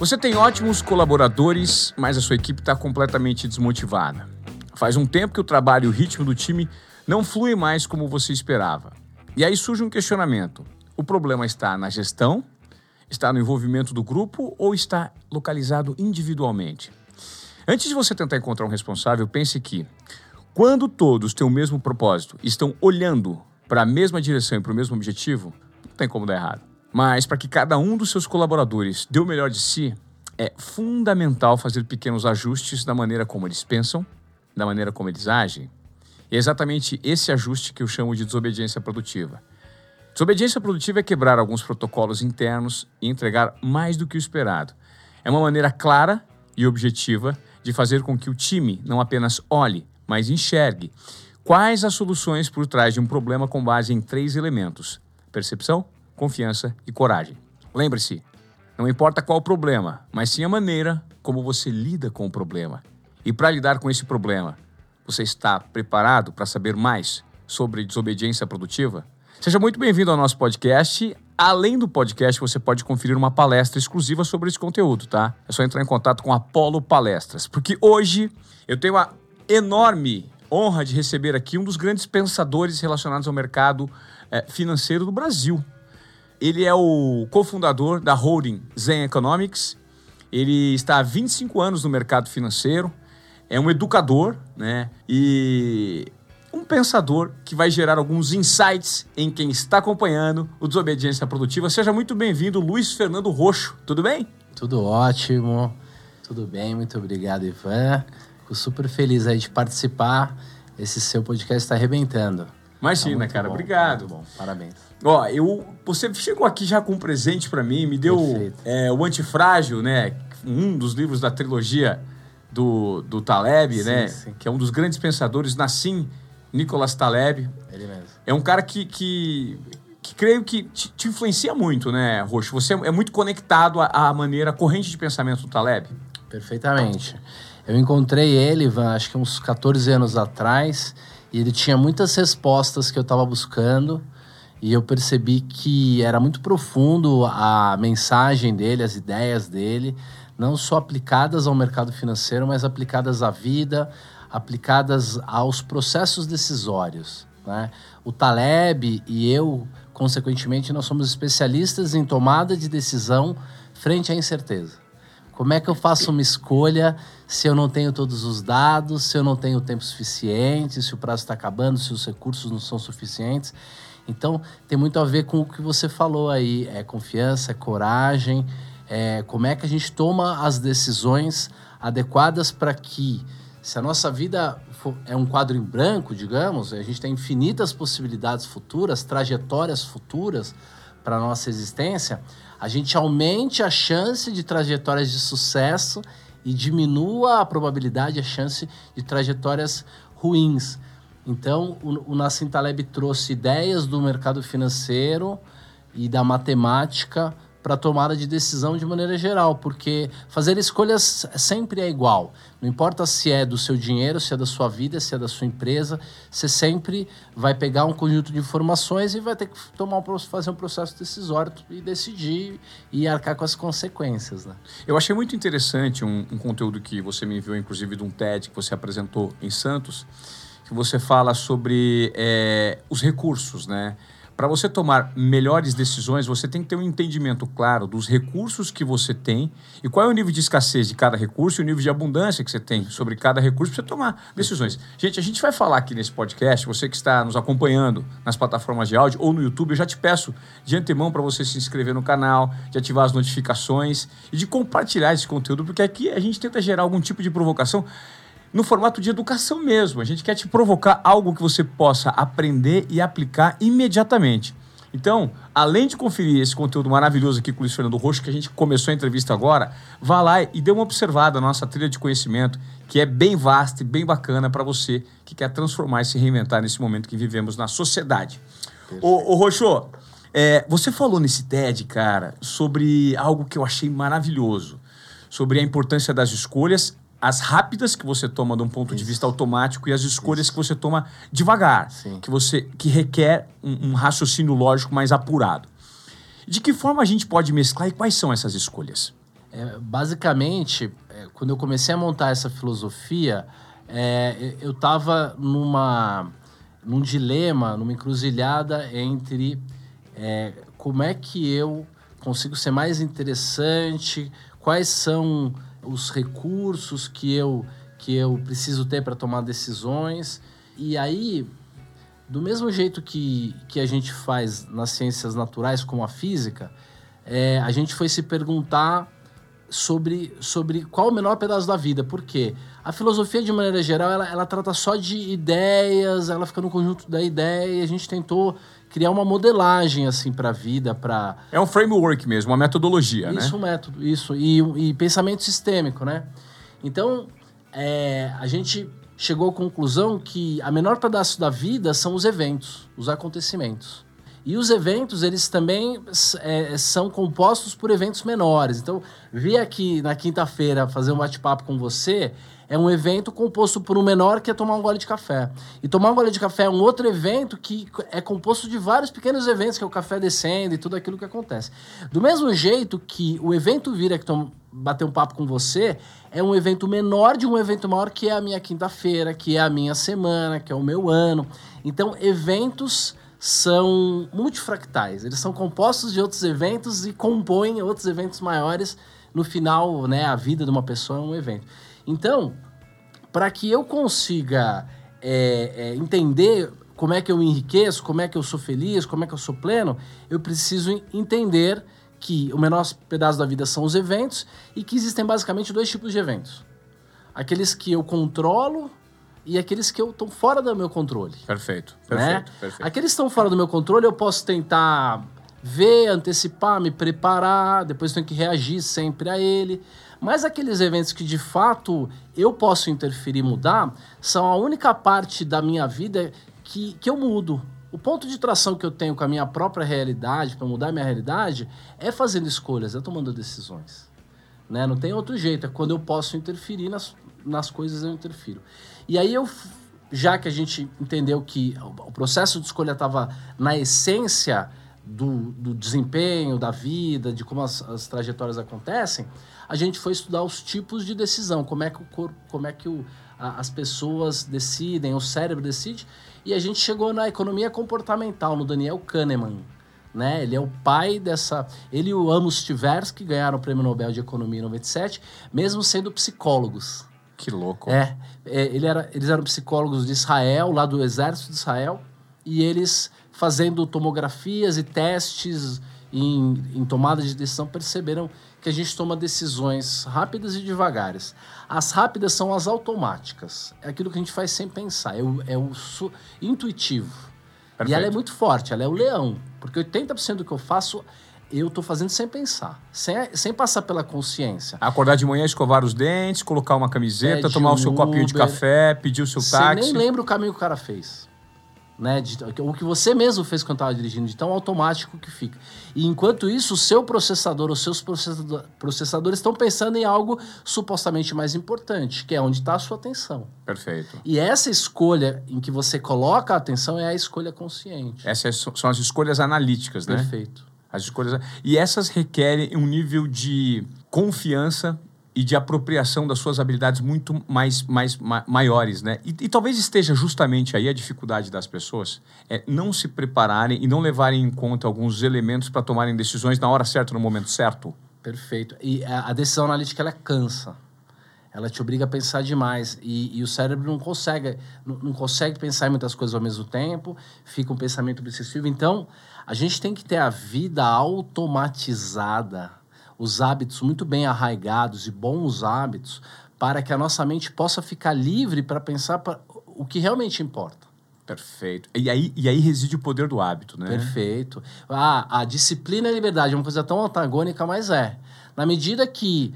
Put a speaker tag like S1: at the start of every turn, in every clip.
S1: Você tem ótimos colaboradores, mas a sua equipe está completamente desmotivada. Faz um tempo que o trabalho e o ritmo do time não flui mais como você esperava. E aí surge um questionamento: o problema está na gestão, está no envolvimento do grupo ou está localizado individualmente? Antes de você tentar encontrar um responsável, pense que quando todos têm o mesmo propósito, estão olhando para a mesma direção e para o mesmo objetivo, não tem como dar errado. Mas para que cada um dos seus colaboradores dê o melhor de si, é fundamental fazer pequenos ajustes da maneira como eles pensam, da maneira como eles agem. E é exatamente esse ajuste que eu chamo de desobediência produtiva. Desobediência produtiva é quebrar alguns protocolos internos e entregar mais do que o esperado. É uma maneira clara e objetiva de fazer com que o time não apenas olhe, mas enxergue quais as soluções por trás de um problema com base em três elementos: percepção, confiança e coragem. Lembre-se, não importa qual o problema, mas sim a maneira como você lida com o problema. E para lidar com esse problema, você está preparado para saber mais sobre desobediência produtiva? Seja muito bem-vindo ao nosso podcast. Além do podcast, você pode conferir uma palestra exclusiva sobre esse conteúdo, tá? É só entrar em contato com a Apolo Palestras, porque hoje eu tenho a enorme honra de receber aqui um dos grandes pensadores relacionados ao mercado é, financeiro do Brasil. Ele é o cofundador da holding Zen Economics. Ele está há 25 anos no mercado financeiro. É um educador, né? E um pensador que vai gerar alguns insights em quem está acompanhando o Desobediência Produtiva. Seja muito bem-vindo, Luiz Fernando Roxo. Tudo bem?
S2: Tudo ótimo. Tudo bem, muito obrigado, Ivan. Fico super feliz aí de participar. Esse seu podcast está arrebentando.
S1: Imagina, tá cara. Bom, Obrigado.
S2: bom. Parabéns.
S1: Ó, eu, você chegou aqui já com um presente para mim, me deu é, o Antifrágil, né? Um dos livros da trilogia do, do Taleb, sim, né? Sim. Que é um dos grandes pensadores, Nassim Nicolas Taleb.
S2: Ele mesmo.
S1: É um cara que, que, que creio que te, te, influencia muito, né, Roxo? Você é muito conectado à, à maneira corrente de pensamento do Taleb.
S2: Perfeitamente. Eu encontrei ele, Ivan, acho que uns 14 anos atrás, e ele tinha muitas respostas que eu estava buscando e eu percebi que era muito profundo a mensagem dele, as ideias dele, não só aplicadas ao mercado financeiro, mas aplicadas à vida, aplicadas aos processos decisórios. Né? O Taleb e eu, consequentemente, nós somos especialistas em tomada de decisão frente à incerteza. Como é que eu faço uma escolha se eu não tenho todos os dados, se eu não tenho tempo suficiente, se o prazo está acabando, se os recursos não são suficientes? Então, tem muito a ver com o que você falou aí: é confiança, é coragem, é como é que a gente toma as decisões adequadas para que, se a nossa vida for, é um quadro em branco, digamos, a gente tem infinitas possibilidades futuras, trajetórias futuras para a nossa existência, a gente aumente a chance de trajetórias de sucesso e diminua a probabilidade, a chance de trajetórias ruins. Então, o, o Nassim Taleb trouxe ideias do mercado financeiro e da matemática para tomada de decisão de maneira geral, porque fazer escolhas sempre é igual. Não importa se é do seu dinheiro, se é da sua vida, se é da sua empresa, você sempre vai pegar um conjunto de informações e vai ter que tomar fazer um processo decisório e decidir e arcar com as consequências. Né?
S1: Eu achei muito interessante um, um conteúdo que você me enviou, inclusive, de um TED que você apresentou em Santos, que você fala sobre é, os recursos, né? Para você tomar melhores decisões, você tem que ter um entendimento claro dos recursos que você tem e qual é o nível de escassez de cada recurso e o nível de abundância que você tem sobre cada recurso para você tomar decisões. Gente, a gente vai falar aqui nesse podcast, você que está nos acompanhando nas plataformas de áudio ou no YouTube, eu já te peço de antemão para você se inscrever no canal, de ativar as notificações e de compartilhar esse conteúdo, porque aqui a gente tenta gerar algum tipo de provocação no formato de educação mesmo. A gente quer te provocar algo que você possa aprender e aplicar imediatamente. Então, além de conferir esse conteúdo maravilhoso aqui com o Luiz Fernando Roxo, que a gente começou a entrevista agora, vá lá e dê uma observada na nossa trilha de conhecimento, que é bem vasta e bem bacana para você que quer transformar e se reinventar nesse momento que vivemos na sociedade. Ô, ô Roxo, é, você falou nesse TED, cara, sobre algo que eu achei maravilhoso, sobre a importância das escolhas as rápidas que você toma de um ponto Isso. de vista automático e as escolhas Isso. que você toma devagar, Sim. que você que requer um, um, raciocínio lógico mais apurado. De que forma a gente pode mesclar e quais são essas escolhas?
S2: É, basicamente, é, quando eu comecei a montar essa filosofia, é, eu estava numa num dilema, numa encruzilhada entre é, como é que eu consigo ser mais interessante, quais são os recursos que eu, que eu preciso ter para tomar decisões. E aí, do mesmo jeito que, que a gente faz nas ciências naturais, como a física, é, a gente foi se perguntar sobre, sobre qual o menor pedaço da vida. Por quê? A filosofia, de maneira geral, ela, ela trata só de ideias, ela fica no conjunto da ideia, e a gente tentou criar uma modelagem assim para a vida, para
S1: é um framework mesmo, uma metodologia,
S2: isso,
S1: né?
S2: Isso, um método, isso e, e pensamento sistêmico, né? Então é, a gente chegou à conclusão que a menor pedaço da vida são os eventos, os acontecimentos. E os eventos, eles também é, são compostos por eventos menores. Então, vir aqui na quinta-feira fazer um bate-papo com você é um evento composto por um menor que é tomar um gole de café. E tomar um gole de café é um outro evento que é composto de vários pequenos eventos, que é o café descendo e tudo aquilo que acontece. Do mesmo jeito que o evento vir aqui bater um papo com você é um evento menor de um evento maior que é a minha quinta-feira, que é a minha semana, que é o meu ano. Então, eventos são multifractais. Eles são compostos de outros eventos e compõem outros eventos maiores. No final, né, a vida de uma pessoa é um evento. Então, para que eu consiga é, é, entender como é que eu me enriqueço, como é que eu sou feliz, como é que eu sou pleno, eu preciso entender que o menor pedaço da vida são os eventos e que existem basicamente dois tipos de eventos. Aqueles que eu controlo e aqueles que estão fora do meu controle.
S1: Perfeito,
S2: né?
S1: perfeito, perfeito.
S2: Aqueles que estão fora do meu controle, eu posso tentar ver, antecipar, me preparar, depois tenho que reagir sempre a ele. Mas aqueles eventos que de fato eu posso interferir, mudar, são a única parte da minha vida que, que eu mudo. O ponto de tração que eu tenho com a minha própria realidade, para mudar a minha realidade, é fazendo escolhas, é tomando decisões. Né? Não tem outro jeito, é quando eu posso interferir nas, nas coisas, eu interfiro. E aí eu, já que a gente entendeu que o processo de escolha estava na essência do, do, desempenho, da vida, de como as, as trajetórias acontecem, a gente foi estudar os tipos de decisão, como é que o corpo, como é que o, a, as pessoas decidem, o cérebro decide, e a gente chegou na economia comportamental, no Daniel Kahneman. Né? Ele é o pai dessa. Ele e o Amos Tversky ganharam o Prêmio Nobel de Economia em 97, mesmo sendo psicólogos.
S1: Que louco.
S2: É, é ele era, eles eram psicólogos de Israel, lá do exército de Israel, e eles fazendo tomografias e testes em, em tomada de decisão perceberam que a gente toma decisões rápidas e devagares. As rápidas são as automáticas. É aquilo que a gente faz sem pensar. É o, é o intuitivo. Perfeito. E ela é muito forte, ela é o leão. Porque 80% do que eu faço eu estou fazendo sem pensar, sem, sem passar pela consciência.
S1: Acordar de manhã, escovar os dentes, colocar uma camiseta, é tomar o seu Uber, copinho de café, pedir o seu táxi.
S2: Você nem lembra o caminho que o cara fez né? De, o que você mesmo fez quando estava dirigindo, de tão automático que fica. E enquanto isso, o seu processador, os seus processador, processadores estão pensando em algo supostamente mais importante, que é onde está a sua atenção.
S1: Perfeito.
S2: E essa escolha em que você coloca a atenção é a escolha consciente.
S1: Essas são as escolhas analíticas,
S2: né? Perfeito.
S1: As escolhas... E essas requerem um nível de confiança e de apropriação das suas habilidades muito mais, mais ma maiores, né? E, e, talvez esteja justamente aí a dificuldade das pessoas, é não se prepararem e não levarem em conta alguns elementos para tomarem decisões na hora certa, no momento certo.
S2: Perfeito. E a, decisão analítica, ela cansa. Ela te obriga a pensar demais. E, e o cérebro não consegue, não, não consegue pensar em muitas coisas ao mesmo tempo, fica um pensamento obsessivo. Então, a gente tem que ter a vida automatizada os hábitos muito bem arraigados e bons hábitos para que a nossa mente possa ficar livre para pensar pra o que realmente importa.
S1: Perfeito. E aí, e aí reside o poder do hábito, né?
S2: Perfeito. Ah, a disciplina e a liberdade é uma coisa tão antagônica, mas é. Na medida que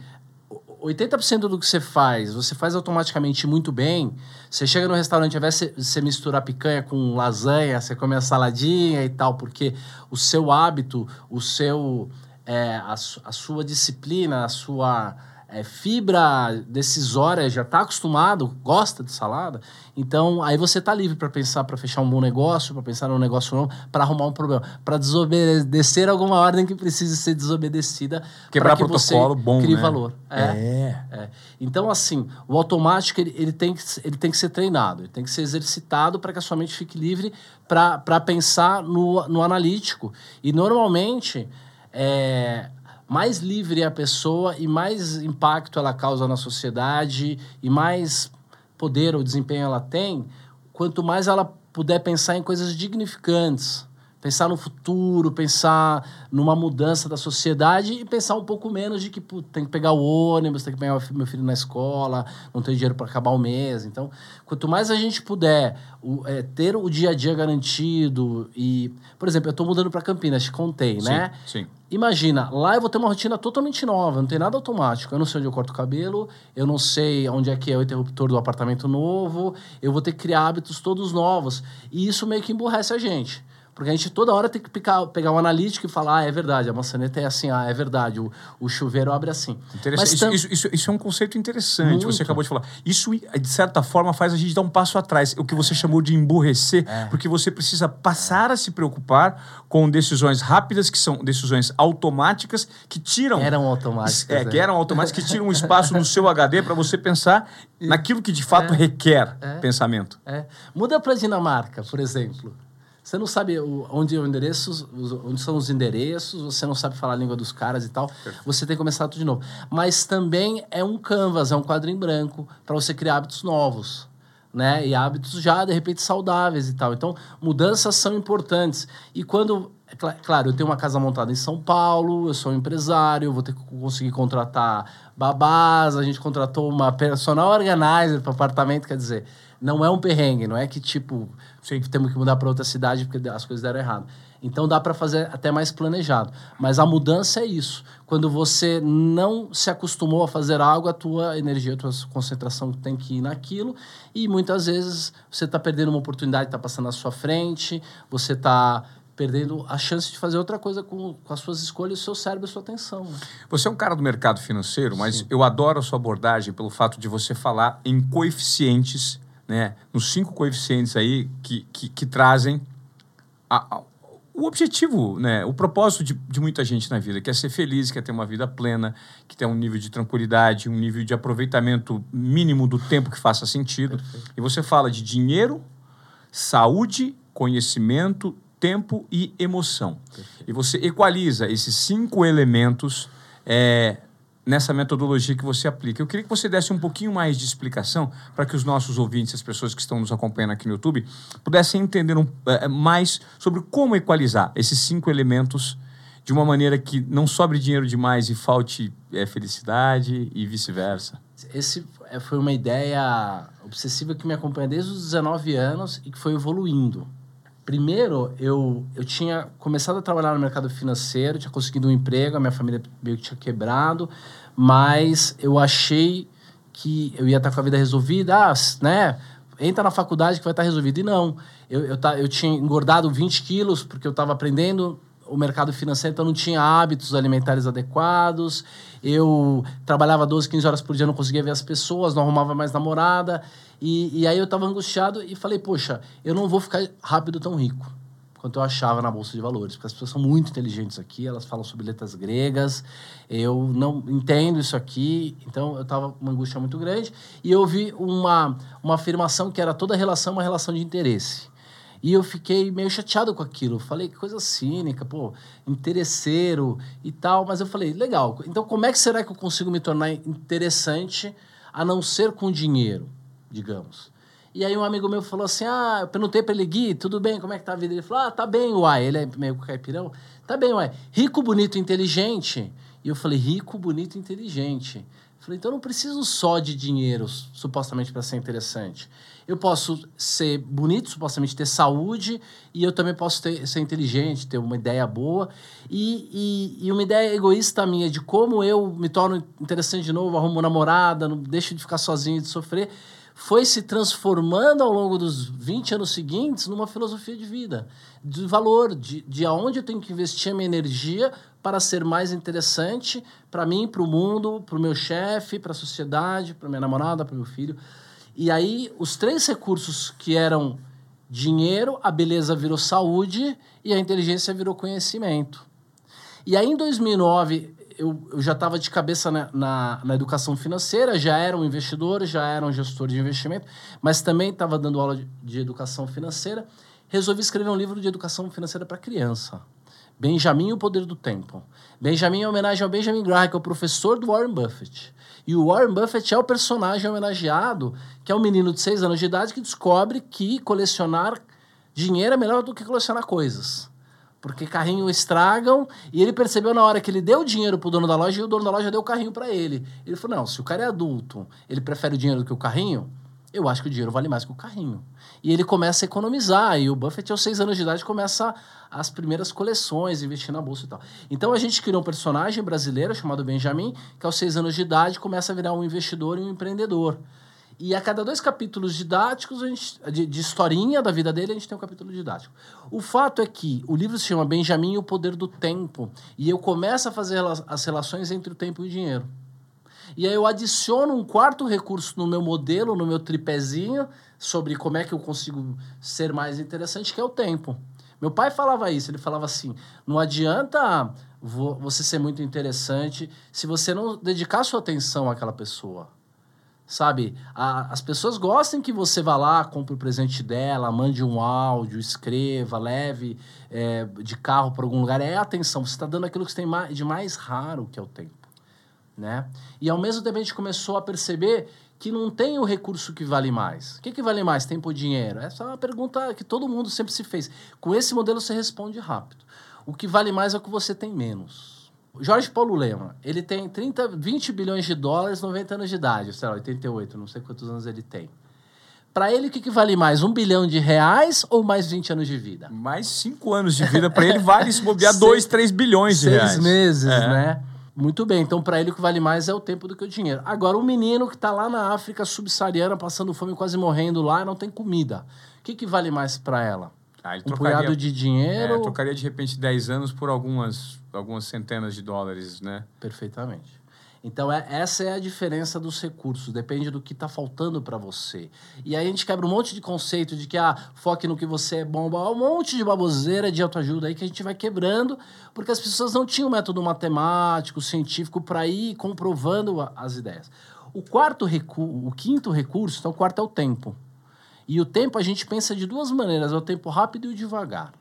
S2: 80% do que você faz, você faz automaticamente muito bem. Você chega no restaurante, ao invés de você misturar picanha com lasanha, você come a saladinha e tal, porque o seu hábito, o seu é, a, a, sua disciplina, a sua é, fibra decisória, já está acostumado, gosta de salada, então aí você está livre para pensar, para fechar um bom negócio, para pensar num negócio novo, para arrumar um problema, para desobedecer alguma ordem que precise ser desobedecida,
S1: quebrar que protocolo bom,
S2: crie
S1: né?
S2: valor. É, é. é. Então assim, o automático ele, ele, tem que, ele tem que ser treinado, ele tem que ser exercitado para que a sua mente fique livre para pensar no, no analítico. E normalmente é, mais livre é a pessoa e mais impacto ela causa na sociedade e mais poder ou desempenho ela tem, quanto mais ela puder pensar em coisas dignificantes pensar no futuro, pensar numa mudança da sociedade e pensar um pouco menos de que tem que pegar o ônibus, tem que pegar meu filho na escola, não tem dinheiro para acabar o mês. Então, quanto mais a gente puder o, é, ter o dia a dia garantido e, por exemplo, eu estou mudando para Campinas, te contei,
S1: sim,
S2: né?
S1: Sim.
S2: Imagina, lá eu vou ter uma rotina totalmente nova, não tem nada automático. Eu não sei onde eu corto o cabelo, eu não sei onde é que é o interruptor do apartamento novo, eu vou ter que criar hábitos todos novos. E isso meio que emburrece a gente. Porque a gente toda hora tem que picar, pegar um analítico e falar, ah, é verdade, a maçaneta é assim, ah, é verdade, o, o chuveiro abre assim.
S1: Interessante. Isso, isso, isso, isso, é um conceito interessante, Muito. você acabou de falar. Isso, de certa forma, faz a gente dar um passo atrás, o que você chamou de emburrecer, é. porque você precisa passar a se preocupar com decisões rápidas, que são decisões automáticas, que tiram...
S2: Eram automáticas.
S1: É, é. que eram automáticas, que tiram um espaço no seu HD para você pensar naquilo que de fato é. requer é. pensamento.
S2: É. Muda para Dinamarca, por exemplo. Você não sabe onde, é o endereço, onde são os endereços, você não sabe falar a língua dos caras e tal. Você tem que começar tudo de novo. Mas também é um canvas, é um quadro em branco para você criar hábitos novos. Né? E hábitos já, de repente, saudáveis e tal. Então, mudanças são importantes. E quando. É claro, eu tenho uma casa montada em São Paulo, eu sou um empresário, vou ter que conseguir contratar babás, a gente contratou uma personal organizer para apartamento, quer dizer, não é um perrengue, não é que tipo. Temos que mudar para outra cidade porque as coisas deram errado. Então dá para fazer até mais planejado. Mas a mudança é isso. Quando você não se acostumou a fazer algo, a tua energia, a tua concentração tem que ir naquilo. E muitas vezes você está perdendo uma oportunidade, está passando na sua frente, você está perdendo a chance de fazer outra coisa com, com as suas escolhas, o seu cérebro, a sua atenção. Né?
S1: Você é um cara do mercado financeiro, mas Sim. eu adoro a sua abordagem pelo fato de você falar em coeficientes né, nos cinco coeficientes aí que, que, que trazem a, a, o objetivo, né, o propósito de, de muita gente na vida, que é ser feliz, que é ter uma vida plena, que tem um nível de tranquilidade, um nível de aproveitamento mínimo do tempo que faça sentido. Perfeito. E você fala de dinheiro, saúde, conhecimento, tempo e emoção. Perfeito. E você equaliza esses cinco elementos é, nessa metodologia que você aplica. Eu queria que você desse um pouquinho mais de explicação para que os nossos ouvintes, as pessoas que estão nos acompanhando aqui no YouTube, pudessem entender um, é, mais sobre como equalizar esses cinco elementos de uma maneira que não sobre dinheiro demais e falte é, felicidade e vice-versa.
S2: Esse foi uma ideia obsessiva que me acompanha desde os 19 anos e que foi evoluindo. Primeiro, eu, eu tinha começado a trabalhar no mercado financeiro, tinha conseguido um emprego, a minha família meio que tinha quebrado, mas eu achei que eu ia estar com a vida resolvida, ah, né? Entra na faculdade que vai estar resolvido. E não, eu, eu, eu tinha engordado 20 quilos porque eu estava aprendendo o mercado financeiro, então não tinha hábitos alimentares adequados. Eu trabalhava 12, 15 horas por dia, não conseguia ver as pessoas, não arrumava mais namorada. E, e aí eu estava angustiado e falei, poxa, eu não vou ficar rápido tão rico quanto eu achava na bolsa de valores, porque as pessoas são muito inteligentes aqui, elas falam sobre letras gregas, eu não entendo isso aqui, então eu estava com uma angústia muito grande e eu vi uma uma afirmação que era toda relação uma relação de interesse. E eu fiquei meio chateado com aquilo. Falei, que coisa cínica, pô, interesseiro e tal. Mas eu falei, legal. Então, como é que será que eu consigo me tornar interessante a não ser com dinheiro? digamos. E aí um amigo meu falou assim, ah, eu perguntei para ele, Gui, tudo bem, como é que tá a vida? Ele falou, ah, tá bem, uai. Ele é meio caipirão. Tá bem, uai. Rico, bonito, inteligente. E eu falei, rico, bonito, inteligente. Eu falei, então eu não preciso só de dinheiro, supostamente, para ser interessante. Eu posso ser bonito, supostamente ter saúde, e eu também posso ter, ser inteligente, ter uma ideia boa. E, e, e, uma ideia egoísta minha de como eu me torno interessante de novo, arrumo namorada, não deixo de ficar sozinho e de sofrer foi se transformando ao longo dos 20 anos seguintes numa filosofia de vida, de valor, de, de aonde eu tenho que investir a minha energia para ser mais interessante para mim, para o mundo, para o meu chefe, para a sociedade, para minha namorada, para meu filho. E aí, os três recursos que eram dinheiro, a beleza virou saúde e a inteligência virou conhecimento. E aí, em 2009, eu, eu já estava de cabeça na, na, na, educação financeira, já era um investidor, já era um gestor de investimento, mas também estava dando aula de, de, educação financeira. Resolvi escrever um livro de educação financeira para criança. Benjamin e o Poder do Tempo. Benjamin é homenagem ao Benjamin Graham, que é o professor do Warren Buffett. E o Warren Buffett é o personagem homenageado, que é um menino de seis anos de idade que descobre que colecionar dinheiro é melhor do que colecionar coisas porque carrinho estragam, e ele percebeu na hora que ele deu o dinheiro pro dono da loja e o dono da loja deu o carrinho para ele. Ele falou: "Não, se o cara é adulto, ele prefere o dinheiro do que o carrinho, eu acho que o dinheiro vale mais que o carrinho". E ele começa a economizar, e o Buffett aos seis anos de idade começa as primeiras coleções, investir na bolsa e tal. Então a gente criou um personagem brasileiro chamado Benjamin, que aos seis anos de idade começa a virar um investidor e um empreendedor. E a cada dois capítulos didáticos, gente, de, de, historinha da vida dele, a gente tem um capítulo didático. O fato é que o livro se chama Benjamin e o Poder do Tempo. E eu começo a fazer as relações entre o tempo e o dinheiro. E aí eu adiciono um quarto recurso no meu modelo, no meu tripézinho, sobre como é que eu consigo ser mais interessante, que é o tempo. Meu pai falava isso, ele falava assim: não adianta você ser muito interessante se você não dedicar sua atenção àquela pessoa. Sabe, a, as pessoas gostam que você vá lá, compre o presente dela, mande um áudio, escreva, leve é, de carro para algum lugar. É atenção, você está dando aquilo que você tem de mais raro, que é o tempo. Né? E ao mesmo tempo a gente começou a perceber que não tem o recurso que vale mais. O que, que vale mais, tempo ou dinheiro? Essa é uma pergunta que todo mundo sempre se fez. Com esse modelo você responde rápido. O que vale mais é o que você tem menos. Jorge Paulo Lema, ele tem 30, 20 bilhões de dólares, 90 anos de idade, sei lá, 88, não sei quantos anos ele tem. Para ele, o que, que, vale mais? Um bilhão de reais ou mais 20 anos de vida?
S1: Mais 5 anos de vida. Para ele, vale se bobear 2, 3 bilhões de
S2: seis
S1: reais.
S2: Seis meses, é. né? Muito bem. Então, para ele, o que vale mais é o tempo do que o dinheiro. Agora, um menino que está lá na África subsaariana, passando fome, quase morrendo lá, não tem comida. O que, que vale mais para ela? Ah, um trocaria, punhado de dinheiro? É,
S1: trocaria, de repente, 10 anos por algumas algumas centenas de dólares, né?
S2: Perfeitamente. Então, é, essa é a diferença dos recursos, depende do que está faltando para você. E aí a gente quebra um monte de conceito de que, ah, foque no que você é bom, um monte de baboseira de autoajuda aí que a gente vai quebrando, porque as pessoas não tinham método matemático, científico para ir comprovando as ideias. O quarto recurso, o quinto recurso, então o quarto é o tempo. E o tempo a gente pensa de duas maneiras, é o tempo rápido e o devagar.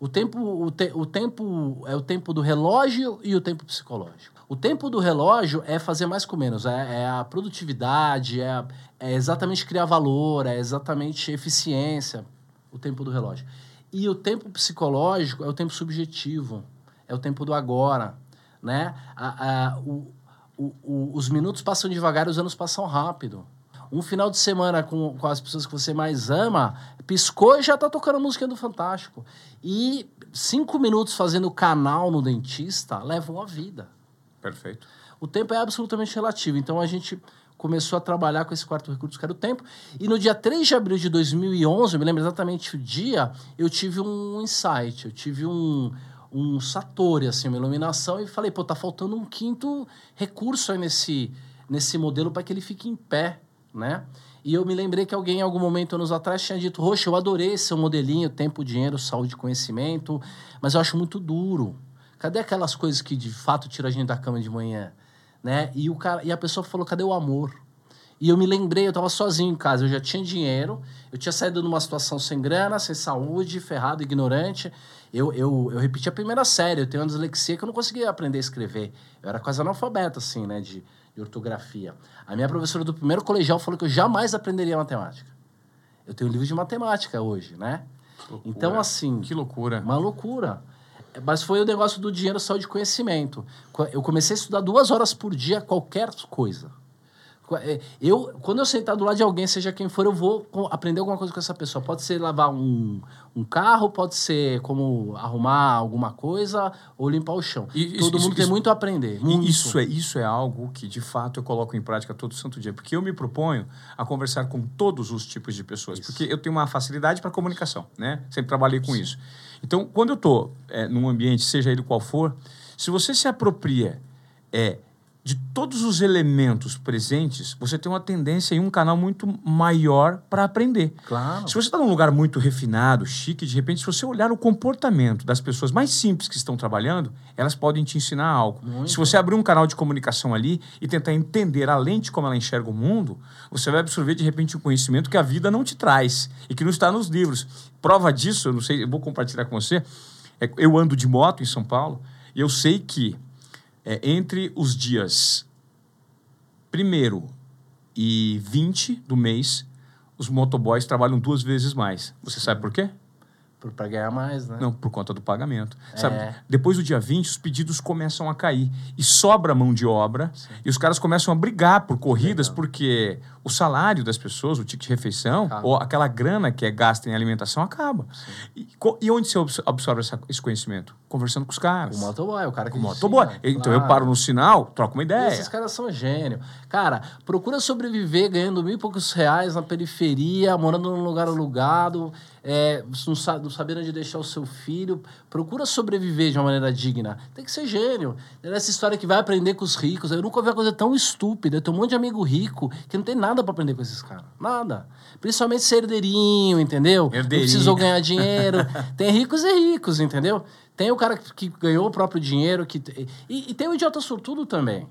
S2: O tempo, o, te, o tempo é o tempo do relógio e o tempo psicológico. O tempo do relógio é fazer mais com menos, é, é a produtividade, é, é exatamente criar valor, é exatamente eficiência, o tempo do relógio. E o tempo psicológico é o tempo subjetivo, é o tempo do agora, né? A, a, o, o, o, os minutos passam devagar, os anos passam rápido um final de semana com, com as pessoas que você mais ama, piscou e já tá tocando a música do Fantástico. E cinco minutos fazendo canal no dentista levam a vida.
S1: Perfeito.
S2: O tempo é absolutamente relativo. Então a gente começou a trabalhar com esse quarto recurso, que era o tempo. E no dia 3 de abril de 2011, eu me lembro exatamente o dia, eu tive um insight, eu tive um, um satori, assim, uma iluminação, e falei, pô, tá faltando um quinto recurso aí nesse, nesse modelo para que ele fique em pé né? E eu me lembrei que alguém, em algum momento, anos atrás, tinha dito: Roxa, eu adorei seu modelinho, tempo, dinheiro, saúde, conhecimento, mas eu acho muito duro. Cadê aquelas coisas que de fato tiram a gente da cama de manhã? Né? E, o cara, e a pessoa falou: cadê o amor? E eu me lembrei, eu estava sozinho em casa, eu já tinha dinheiro, eu tinha saído numa situação sem grana, sem saúde, ferrado, ignorante. Eu, eu, eu repeti a primeira série, eu tenho uma dislexia que eu não conseguia aprender a escrever. Eu era quase analfabeto, assim, né? De, de ortografia. A minha professora do primeiro colegial falou que eu jamais aprenderia matemática. Eu tenho livro de matemática hoje, né? Então, assim.
S1: Que loucura.
S2: Uma loucura. Mas foi o negócio do dinheiro, saúde e conhecimento. Eu comecei a estudar duas horas por dia qualquer coisa. É, eu, quando eu sentar do lado de alguém, seja quem for, eu vou aprender alguma coisa com essa pessoa. Pode ser lavar um, um carro, pode ser como arrumar alguma coisa ou limpar o chão. E, Todo isso, mundo isso, tem muito a aprender. Muito.
S1: Isso, é, isso é algo que, de fato, eu coloco em prática todo santo dia. Porque eu me proponho a conversar com todos os tipos de pessoas. Isso. Porque eu tenho uma facilidade para comunicação, né? Sempre trabalhei com Sim. isso. Então, quando eu estou é, num ambiente, seja ele qual for, se você se apropria é, de todos os elementos presentes, você tem uma tendência e um canal muito maior para aprender.
S2: Claro.
S1: Se você está num lugar muito refinado, chique, de repente, se você olhar o comportamento das pessoas mais simples que estão trabalhando, elas podem te ensinar algo. Muito. Se você abrir um canal de comunicação ali e tentar entender a lente como ela enxerga o mundo, você vai absorver de repente um conhecimento que a vida não te traz e que não está nos livros. Prova disso, eu não sei, eu vou compartilhar com você. É, eu ando de moto em São Paulo e eu sei que é, entre os dias 1 e 20 do mês, os motoboys trabalham duas vezes mais. Você sabe por quê?
S2: Para ganhar mais, né?
S1: Não, por conta do pagamento. É. Sabe, depois do dia 20, os pedidos começam a cair. E sobra mão de obra. Sim. E os caras começam a brigar por corridas, Legal. porque o salário das pessoas, o ticket de refeição, acaba. ou aquela grana que é gasta em alimentação, acaba. E, e, onde você absorve essa, esse conhecimento? Conversando com os caras.
S2: O motoboy, o cara que
S1: O motoboy. Então claro. eu paro no sinal, troco uma ideia.
S2: esses caras são gênio. Cara, procura sobreviver ganhando mil e poucos reais na periferia, morando num lugar alugado é, não, sabe, não sabendo onde deixar o seu filho. Procura sobreviver de uma maneira digna. Tem que ser gênio. Nessa história que vai aprender com os ricos. Eu nunca ouvi uma coisa tão estúpida. Eu tenho um monte de amigo rico que não tem nada para aprender com esses caras. Nada. Principalmente ser herdeirinho, entendeu?
S1: Herdeirinho.
S2: Precisou ganhar dinheiro. tem ricos e ricos, entendeu? Tem o cara que ganhou o próprio dinheiro. que E, e tem o idiota sortudo também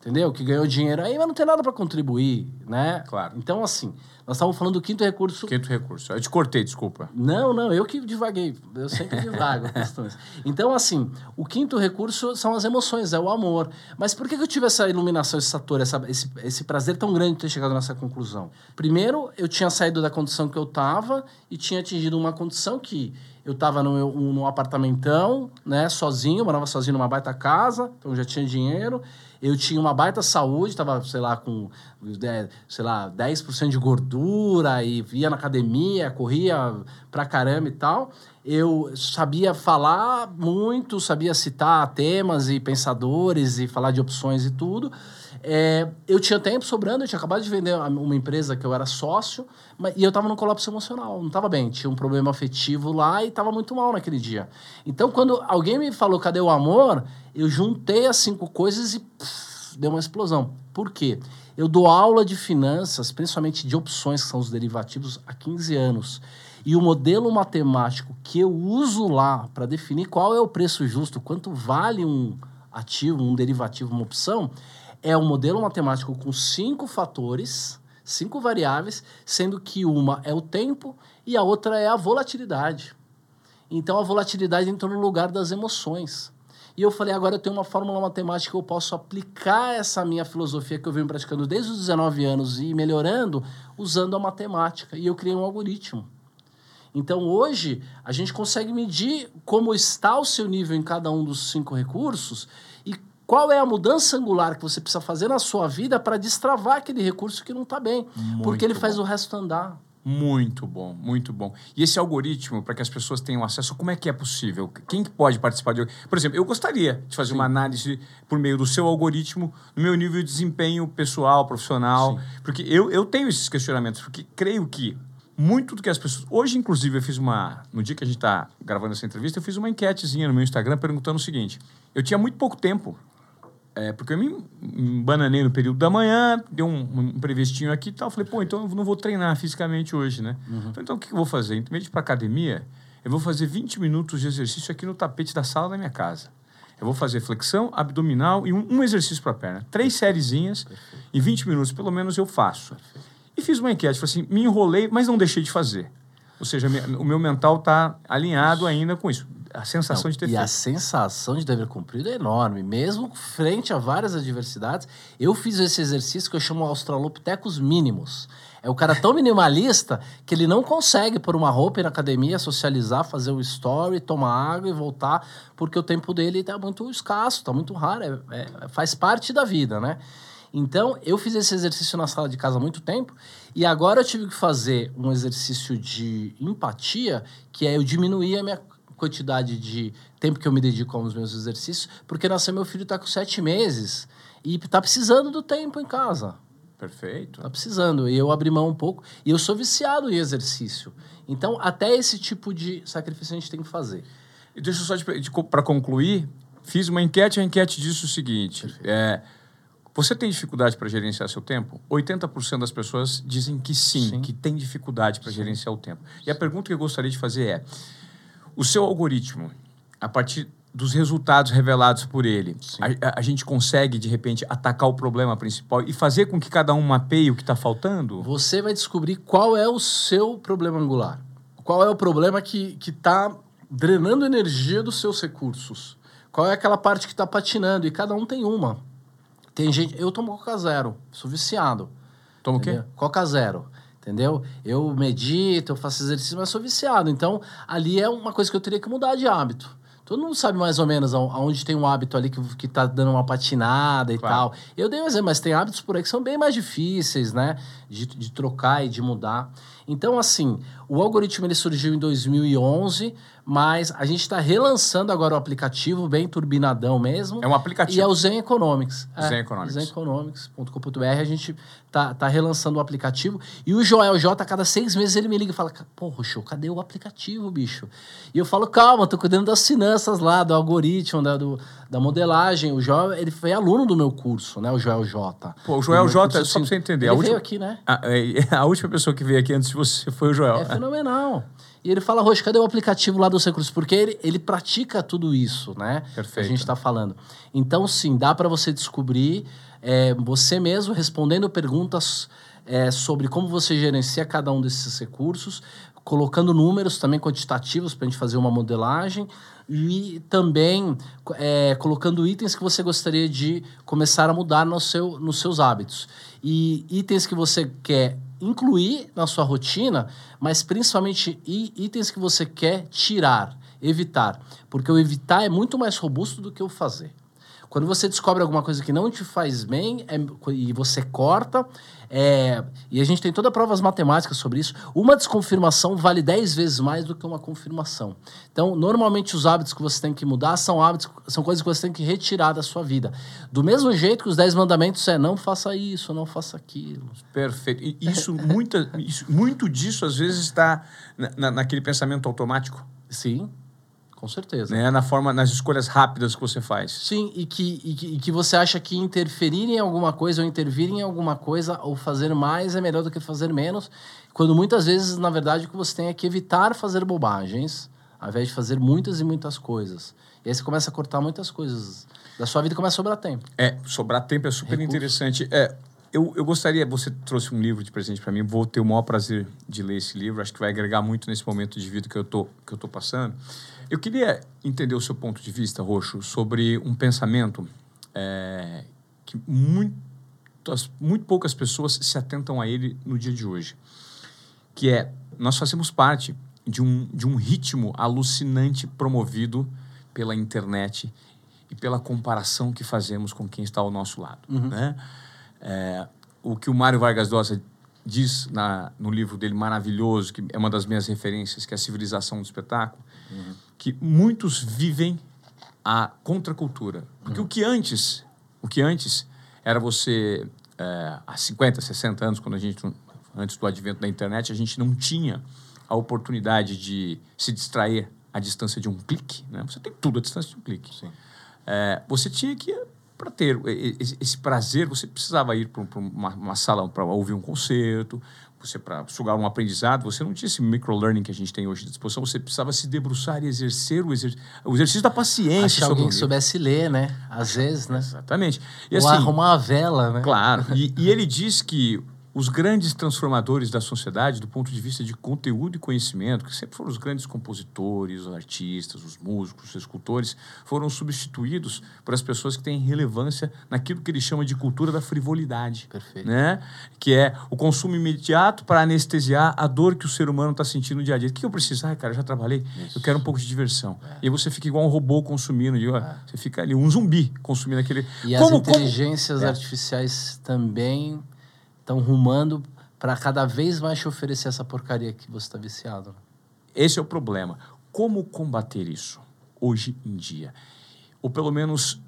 S2: entendeu? Que ganhou dinheiro aí, mas não tem nada para contribuir, né?
S1: Claro.
S2: Então, assim, nós estávamos falando do quinto recurso.
S1: Quinto recurso. Eu te cortei, desculpa.
S2: Não, não, eu que divaguei. Eu sempre divago questões. Então, assim, o quinto recurso são as emoções, é o amor. Mas por que eu tive essa iluminação, esse sator, essa, esse, esse prazer tão grande de ter chegado nessa conclusão? Primeiro, eu tinha saído da condição que eu estava e tinha atingido uma condição que eu estava no meu, num apartamentão, né, sozinho, morava sozinho numa baita casa, então já tinha dinheiro eu tinha uma baita saúde, estava, sei lá, com, sei lá, 10% de gordura e ia na academia, corria pra caramba e tal. Eu sabia falar muito, sabia citar temas e pensadores e falar de opções e tudo. É, eu tinha tempo sobrando, eu tinha acabado de vender uma empresa que eu era sócio, mas, e eu estava num colapso emocional, não estava bem, tinha um problema afetivo lá e estava muito mal naquele dia. Então, quando alguém me falou cadê o amor, eu juntei as cinco coisas e pff, deu uma explosão. Por quê? Eu dou aula de finanças, principalmente de opções, que são os derivativos, há 15 anos. E o modelo matemático que eu uso lá para definir qual é o preço justo, quanto vale um ativo, um derivativo, uma opção, é um modelo matemático com cinco fatores, cinco variáveis, sendo que uma é o tempo e a outra é a volatilidade. Então a volatilidade entrou no lugar das emoções. E eu falei, agora eu tenho uma fórmula matemática que eu posso aplicar essa minha filosofia que eu venho praticando desde os 19 anos e melhorando usando a matemática. E eu criei um algoritmo. Então hoje a gente consegue medir como está o seu nível em cada um dos cinco recursos qual é a mudança angular que você precisa fazer na sua vida para destravar aquele recurso que não está bem? Muito porque ele faz o resto andar.
S1: Muito bom, muito bom. E esse algoritmo, para que as pessoas tenham acesso, como é que é possível? Quem pode participar de. Por exemplo, eu gostaria de fazer Sim. uma análise por meio do seu algoritmo, no meu nível de desempenho pessoal, profissional. Sim. Porque eu, eu tenho esses questionamentos, porque creio que muito do que as pessoas. Hoje, inclusive, eu fiz uma. No dia que a gente está gravando essa entrevista, eu fiz uma enquetezinha no meu Instagram perguntando o seguinte: eu tinha muito pouco tempo é, porque eu me bananei no período da manhã, deu um, um previstinho aqui e tal. Falei, pô, então eu não vou treinar fisicamente hoje, né? Uhum. Falei, então o que eu vou fazer? Em vez de ir para academia, eu vou fazer 20 minutos de exercício aqui no tapete da sala da minha casa. Eu vou fazer flexão, abdominal e um, um exercício para a perna. Três sériezinhas, em 20 minutos pelo menos eu faço. Perfeito. E fiz uma enquete, falei assim, me enrolei, mas não deixei de fazer. Ou seja, o meu mental está alinhado ainda com isso a sensação
S2: Não,
S1: de ter
S2: e
S1: feito.
S2: a sensação de dever cumprido é enorme. Mesmo frente a várias adversidades, eu fiz esse exercício que eu chamo australopitecos mínimos. É o cara tão minimalista que ele não consegue pôr uma roupa ir na academia, socializar, fazer o story, tomar água e voltar, porque o tempo dele está muito escasso, está muito raro, é, é, faz parte da vida, né? Então, eu fiz esse exercício na sala de casa há muito tempo e agora eu tive que fazer um exercício de empatia, que é eu diminuir a minha quantidade de tempo que eu me dedico aos meus exercícios, porque nasceu meu filho está com sete meses e está precisando do tempo em casa.
S1: Perfeito.
S2: Tá precisando. E eu abri mão um pouco. E eu sou viciado em exercício. Então, até esse tipo de sacrifício a gente tem que fazer.
S1: E deixa eu só, para concluir, fiz uma enquete, a enquete diz o seguinte: é, você tem dificuldade para gerenciar seu tempo? 80% das pessoas dizem que sim,
S2: Sim.
S1: que tem dificuldade para gerenciar o tempo. E a pergunta que eu gostaria de fazer é: o seu algoritmo, a partir dos resultados revelados por ele, a, a- a gente consegue, de repente, atacar o problema principal e fazer com que cada um mapeie o que está faltando?
S2: Você vai descobrir qual é o seu problema angular. Qual é o problema que está drenando energia dos seus recursos. Qual é aquela parte que está patinando. E cada um tem uma. Tem gente... Eu tomo Coca Zero. Sou viciado.
S1: Toma o quê?
S2: Coca Zero. Entendeu? Eu medito, eu faço exercício, mas sou viciado. Então, ali é uma coisa que eu teria que mudar de hábito. Todo mundo sabe mais ou menos aon- aonde tem um hábito ali que, que tá dando uma patinada e
S1: Claro.
S2: tal. Eu dei um exemplo, mas tem hábitos por aí que são bem mais difíceis, né? De, de trocar e de mudar. Então, assim, o algoritmo ele surgiu em 2011, mas a gente está relançando agora o aplicativo, bem turbinadão mesmo.
S1: É um aplicativo.
S2: E é o Zen Economics. É,
S1: Zen Economics.
S2: Zeneconomics.com.br. A gente tá, tá relançando o aplicativo. E o Joel J, a cada seis meses, ele me liga e fala: Porra, show, cadê o aplicativo, bicho? E eu falo: Calma, tô cuidando das finanças lá, do algoritmo, da, do, da modelagem. O Joel, ele foi aluno do meu curso, né? O Joel J.
S1: Pô, o Joel
S2: Do
S1: J,
S2: curso,
S1: só pra
S2: assim,
S1: você entender,
S2: Ele
S1: a
S2: veio
S1: última-
S2: aqui, né?
S1: A, é, a última pessoa que veio aqui antes de você foi o Joel.
S2: É fenomenal. E ele fala, Roxo, cadê o aplicativo lá dos recursos? Porque ele, ele pratica tudo isso, né?
S1: Perfeito.
S2: Que a gente está falando. Então, sim, dá para você descobrir é, você mesmo respondendo perguntas é, sobre como você gerencia cada um desses recursos, colocando números também quantitativos para a gente fazer uma modelagem e também é, colocando itens que você gostaria de começar a mudar no seu, nos seus hábitos. E itens que você quer incluir na sua rotina, mas principalmente itens que você quer tirar, evitar. Porque o evitar é muito mais robusto do que o fazer. Quando você descobre alguma coisa que não te faz bem é- e você corta, é, e a gente tem todas provas matemáticas sobre isso, uma desconfirmação vale 10 vezes mais do que uma confirmação. Então, normalmente os hábitos que você tem que mudar são hábitos, são coisas que você tem que retirar da sua vida. Do mesmo jeito que os 10 mandamentos é não faça isso, não faça aquilo.
S1: Perfeito. E isso, muita, isso- muito disso, às vezes, está na- na- naquele pensamento automático,
S2: Sim, com certeza.
S1: né? na forma, nas escolhas rápidas que você faz.
S2: Sim, e que, e, que, e que você acha que interferir em alguma coisa ou intervir em alguma coisa ou fazer mais é melhor do que fazer menos, quando muitas vezes, na verdade, o que você tem é que evitar fazer bobagens, ao invés de fazer muitas e muitas coisas. E aí você começa a cortar muitas coisas da sua vida começa a sobrar tempo.
S1: É, sobrar tempo é super interessante. É, eu, eu gostaria, você trouxe um livro de presente para mim, vou ter o maior prazer de ler esse livro, acho que vai agregar muito nesse momento de vida que eu tô, que eu tô passando. Eu queria entender o seu ponto de vista, Roxo, sobre um pensamento é, que muitas, muito poucas pessoas se atentam a ele no dia de hoje, que é, nós fazemos parte de um, de um ritmo alucinante promovido pela internet e pela comparação que fazemos com quem está ao nosso lado. Né? É, o que o Mário Vargas Llosa diz na, no livro dele maravilhoso, que é uma das minhas referências, que é a Civilização do Espetáculo, que muitos vivem a contracultura. Porque o que antes, o que antes era você, é, há 50, 60 anos, quando a gente, antes do advento da internet, a gente não tinha a oportunidade de se distrair à distância de um clique. Né? Você tem tudo à distância de um clique. É, você tinha que, para ter esse, esse prazer, você precisava ir para uma, uma sala para ouvir um concerto, você para sugar um aprendizado, você não tinha esse microlearning que a gente tem hoje à disposição, você precisava se debruçar e exercer o, exer, o exercício da paciência sobre
S2: alguém soubesse ler, né? Às vezes, né?
S1: Exatamente. E
S2: Ou
S1: assim,
S2: arrumar uma vela, né?
S1: Claro. E, e ele diz que os grandes transformadores da sociedade, do ponto de vista de conteúdo e conhecimento, que sempre foram os grandes compositores, os artistas, os músicos, os escultores, foram substituídos por as pessoas que têm relevância naquilo que ele chama de cultura da frivolidade.
S2: Perfeito.
S1: Né? Que é o consumo imediato para anestesiar a dor que o ser humano está sentindo no dia a dia. O que eu preciso? Ah, cara, já trabalhei, Isso. eu quero um pouco de diversão. É. E aí você fica igual um robô consumindo, é. você fica ali, um zumbi consumindo aquele.
S2: E como, as inteligências como... É. artificiais também estão rumando para cada vez mais te oferecer essa porcaria que você está viciado.
S1: Esse é o problema. Como combater isso hoje em dia? Ou pelo menos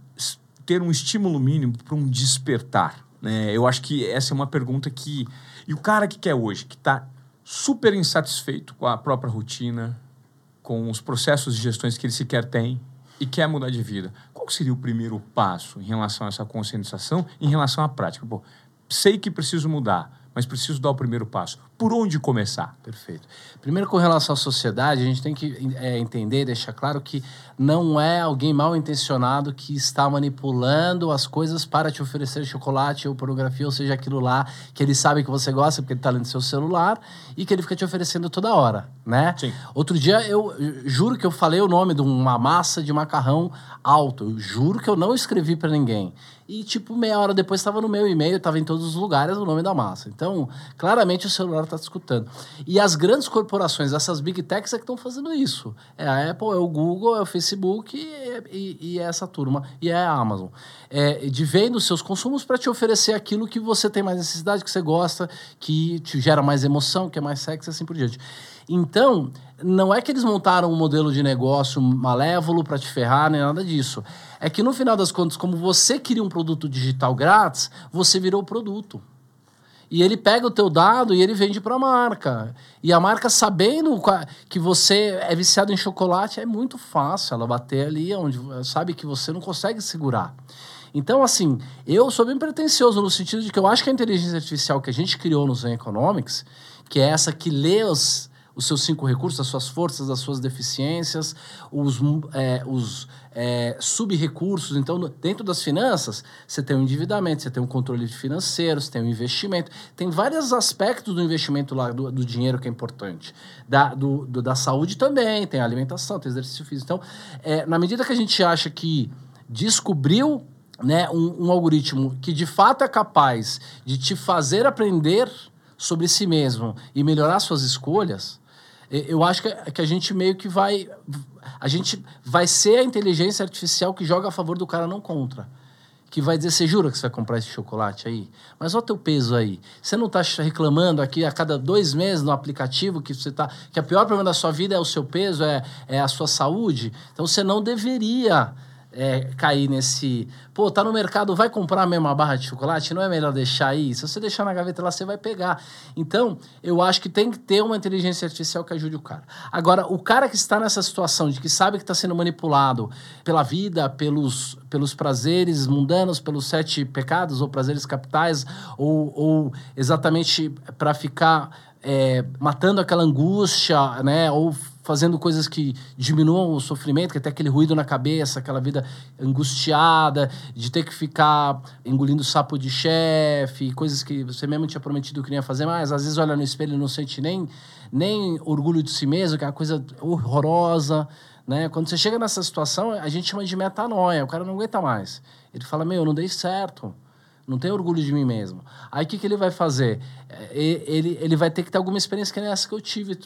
S1: ter um estímulo mínimo para um despertar. Né? Eu acho que essa é uma pergunta que. E o cara que quer hoje, que está super insatisfeito com a própria rotina, com os processos de gestões que ele sequer tem e quer mudar de vida, qual seria o primeiro passo em relação a essa conscientização, em relação à prática? Sei que preciso mudar, mas preciso dar o primeiro passo. Por onde começar?
S2: Perfeito. Primeiro, com relação à sociedade, a gente tem que é, entender, deixar claro que não é alguém mal intencionado que está manipulando as coisas para te oferecer chocolate ou pornografia, ou seja, aquilo lá que ele sabe que você gosta porque ele está lendo seu celular e que ele fica te oferecendo toda hora, né?
S1: Sim.
S2: Outro dia, eu juro que eu falei o nome de uma massa de macarrão alto. Eu juro que eu não escrevi para ninguém. E, tipo, meia hora depois estava no meu e-mail, estava em todos os lugares o nome da massa. Então, claramente o celular está escutando. E as grandes corporações, essas big techs, é que estão fazendo isso. É a Apple, é o Google, é o Facebook e, e, e é essa turma. E é a Amazon. É, de vendo seus consumos para te oferecer aquilo que você tem mais necessidade, que você gosta, que te gera mais emoção, que é mais sexy, assim por diante. Então, não é que eles montaram um modelo de negócio malévolo para te ferrar, nem nada disso. É que no final das contas, como você queria um produto digital grátis, você virou o produto. E ele pega o teu dado e ele vende para a marca. E a marca sabendo que você é viciado em chocolate, é muito fácil ela bater ali onde sabe que você não consegue segurar. Então, assim, eu sou bem pretencioso no sentido de que eu acho que a inteligência artificial que a gente criou no Zen Economics, que é essa que lê os, os seus cinco recursos, as suas forças, as suas deficiências, os, é, os é, sub-recursos. Então, dentro das finanças, você tem o endividamento, você tem o controle financeiro, você tem o investimento. Tem vários aspectos do investimento lá, do, do dinheiro que é importante. Da, do, do, da saúde também, tem alimentação, tem exercício físico. Então, é, na medida que a gente acha que descobriu né, um, um algoritmo que de fato é capaz de te fazer aprender sobre si mesmo e melhorar suas escolhas, eu acho que a gente meio que vai. A gente vai ser a inteligência artificial que joga a favor do cara, não contra. Que vai dizer, você jura que você vai comprar esse chocolate aí? Mas olha o teu peso aí. Você não está reclamando aqui a cada dois meses no aplicativo que você tá. Que o pior problema da sua vida é o seu peso, é, é a sua saúde. Então você não deveria é, cair nesse. Pô, tá no mercado, vai comprar a mesma barra de chocolate? Não é melhor deixar aí? Se você deixar na gaveta lá, você vai pegar. Então, eu acho que tem que ter uma inteligência artificial que ajude o cara. Agora, o cara que está nessa situação de que sabe que está sendo manipulado pela vida, pelos, pelos prazeres mundanos, pelos sete pecados ou prazeres capitais, ou, ou exatamente para ficar é, matando aquela angústia, né? Ou fazendo coisas que diminuam o sofrimento, que até aquele ruído na cabeça, aquela vida angustiada, de ter que ficar engolindo sapo de chefe, coisas que você mesmo tinha prometido que não ia fazer mais. Às vezes olha no espelho e não sente nem, nem orgulho de si mesmo, que é uma coisa horrorosa. Né? Quando você chega nessa situação, a gente chama de metanoia, o cara não aguenta mais. Ele fala, meu, eu não dei certo não tem orgulho de mim mesmo. Aí o que, que ele vai fazer? É, ele, ele vai ter que ter alguma experiência que nem essa que eu tive,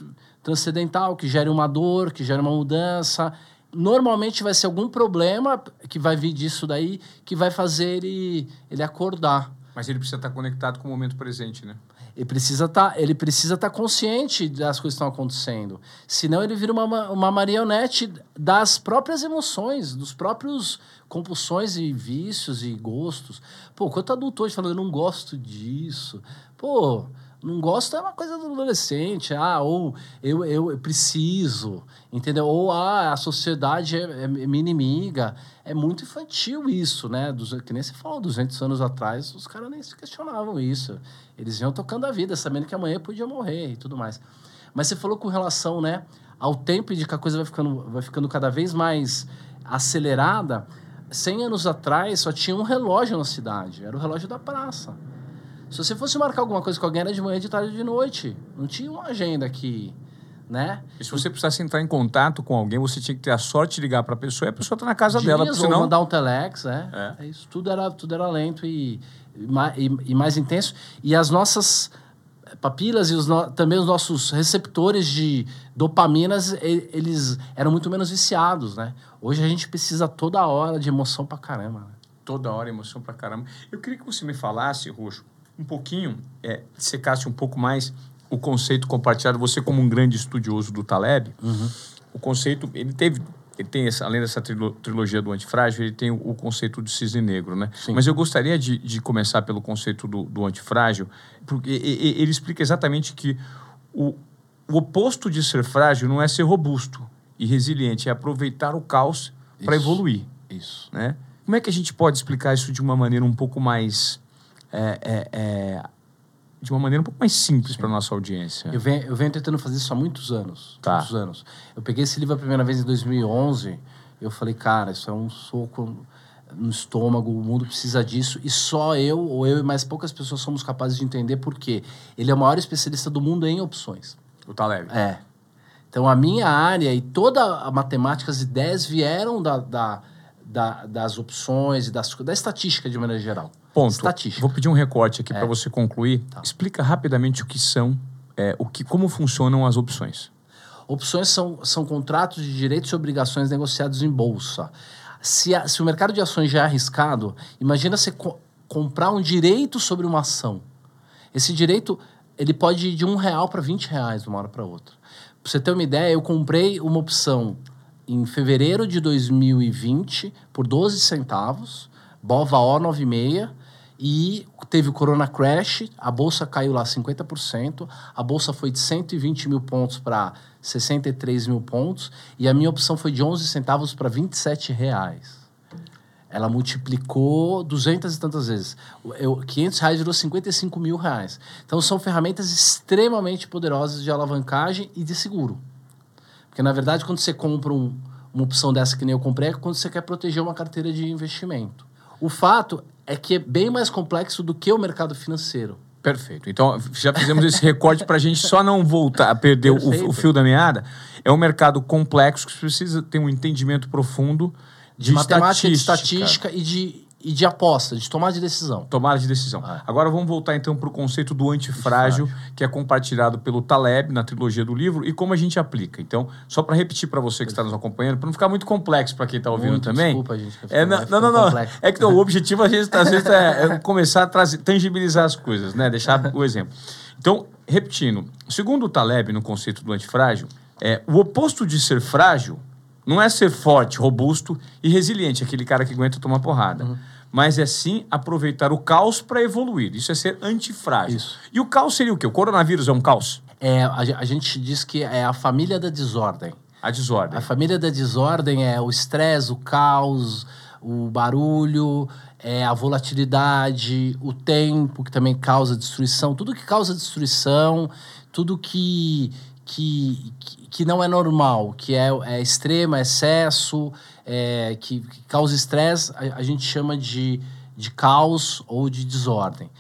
S2: transcendental, que gere uma dor, que gere uma mudança. Normalmente vai ser algum problema que vai vir disso daí que vai fazer ele, ele acordar.
S1: Mas ele precisa estar conectado com o momento presente, né?
S2: Ele precisa tá, estar tá consciente das coisas que estão acontecendo. Senão ele vira uma, uma marionete das próprias emoções, dos próprios compulsões e vícios e gostos. Pô, quanto adulto hoje falando, eu não gosto disso. Pô, não gosto é uma coisa do adolescente. Ah, ou eu, eu preciso, entendeu? Ou ah, a sociedade é, é minha inimiga. É muito infantil isso, né? Dos, que nem se falou, 200 anos atrás, os caras nem se questionavam isso. Eles iam tocando a vida, sabendo que amanhã podia morrer e tudo mais. Mas você falou com relação, né, ao tempo e de que a coisa vai ficando, vai ficando cada vez mais acelerada. 100 anos atrás só tinha um relógio na cidade, era o relógio da praça. Se você fosse marcar alguma coisa com alguém, era de manhã, de tarde, de noite. Não tinha uma agenda aqui, né?
S1: E se você precisasse entrar em contato com alguém, você tinha que ter a sorte de ligar para a pessoa e a pessoa tá na casa
S2: Dias,
S1: dela,
S2: ou
S1: senão...
S2: mandar um telex, é.
S1: É.
S2: isso. Tudo era, tudo era lento e, e, e- mais intenso. E as nossas papilas e os no- também os nossos receptores de dopaminas, eles eram muito menos viciados, né? Hoje a gente precisa toda hora de emoção pra caramba. né?
S1: Toda hora emoção pra caramba. Eu queria que você me falasse, Roxo, um pouquinho, é, secasse um pouco mais o conceito compartilhado. Você, como um grande estudioso do Taleb, o conceito, ele teve. Ele tem, essa, além dessa trilo- trilogia do antifrágil, ele tem o, o conceito do cisne negro, né?
S2: Sim.
S1: Mas eu gostaria de, de começar pelo conceito do, do antifrágil, porque ele explica exatamente que o, o oposto de ser frágil não é ser robusto e resiliente, é aproveitar o caos para evoluir
S2: Isso.
S1: né? Como é que a gente pode explicar isso de uma maneira um pouco mais é, é, é, de uma maneira um pouco mais simples para nossa audiência?
S2: Eu venho, eu venho tentando fazer isso há muitos anos.
S1: Tá.
S2: Muitos anos. Eu peguei esse livro a primeira vez em 2011. Eu falei, cara, isso é um soco no estômago, o mundo precisa disso. E só eu, ou eu e mais poucas pessoas somos capazes de entender por quê. Ele é o maior especialista do mundo em opções.
S1: O Taleb.
S2: É. Então, a minha área e toda a matemática, as ideias vieram da, da, da- das opções e das, da estatística de maneira geral.
S1: Ponto.
S2: Estatística.
S1: Vou pedir um recorte aqui
S2: É.
S1: para você concluir.
S2: Tá.
S1: Explica rapidamente o que são, é, o que, como funcionam as opções.
S2: Opções são, são contratos de direitos e obrigações negociados em bolsa. Se, a- se o mercado de ações já é arriscado, imagina você co- comprar um direito sobre uma ação. Esse direito ele pode ir de um real para 20 reais de uma hora para outra. Para você ter uma ideia, eu comprei uma opção em fevereiro de 2020 por 12 centavos, BOVA O 96, e teve o Corona Crash, a bolsa caiu lá 50%, a bolsa foi de 120 mil pontos para 63 mil pontos, e a minha opção foi de 11 centavos para 27 reais. Ela multiplicou 200 e tantas vezes. Eu, 500 reais virou 55 mil reais. Então, são ferramentas extremamente poderosas de alavancagem e de seguro. Porque, na verdade, quando você compra um- uma opção dessa que nem eu comprei, é quando você quer proteger uma carteira de investimento. O fato é que é bem mais complexo do que o mercado financeiro.
S1: Perfeito. Então, já fizemos esse recorte para a gente só não voltar a perder o, o fio da meada. É um mercado complexo que precisa ter um entendimento profundo de,
S2: De, matemática, de
S1: estatística.
S2: estatística e de, e de aposta, de tomada de decisão.
S1: Tomada de decisão.
S2: Ah.
S1: Agora vamos voltar então para o conceito do antifrágil, que é compartilhado pelo Taleb na trilogia do livro e como a gente aplica. Então, só para repetir para você que está nos acompanhando, para não ficar muito complexo para quem está ouvindo
S2: Muito
S1: também.
S2: desculpa, gente, que
S1: É, não, não, não. É que não, o objetivo às vezes, às vezes é, é começar a trazer, tangibilizar as coisas, né? Deixar o exemplo. Então, repetindo, segundo o Taleb no conceito do antifrágil, é, o oposto de ser frágil não é ser forte, robusto e resiliente, aquele cara que aguenta tomar porrada.
S2: Uhum.
S1: Mas é sim aproveitar o caos para evoluir. Isso é ser antifrágil.
S2: Isso.
S1: E o caos seria o quê? O coronavírus é um caos?
S2: É, a, a gente diz que é a família da desordem.
S1: A desordem.
S2: A família da desordem é o estresse, o caos, o barulho, é a volatilidade, o tempo, que também causa destruição. Tudo que causa destruição, tudo que, que, que- que não é normal, que é, é extremo, é excesso, é, que, que causa estresse, a, a gente chama de, de caos ou de desordem.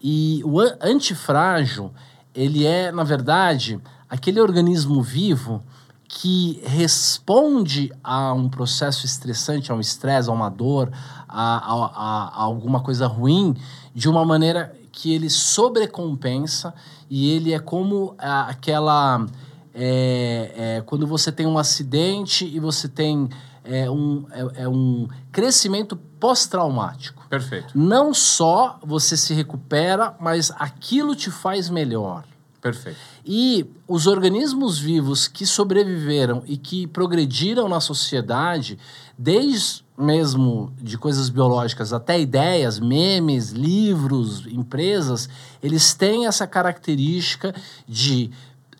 S2: E o an- antifrágil, ele é, na verdade, aquele organismo vivo que responde a um processo estressante, a um estresse, a uma dor, a, a- a- alguma coisa ruim, de uma maneira que ele sobrecompensa e ele é como aquela. é, é, quando você tem um acidente e você tem é, um, é, é um crescimento pós-traumático.
S1: Perfeito.
S2: Não só você se recupera, mas aquilo te faz melhor.
S1: Perfeito.
S2: E os organismos vivos que sobreviveram e que progrediram na sociedade, desde mesmo de coisas biológicas até ideias, memes, livros, empresas, eles têm essa característica de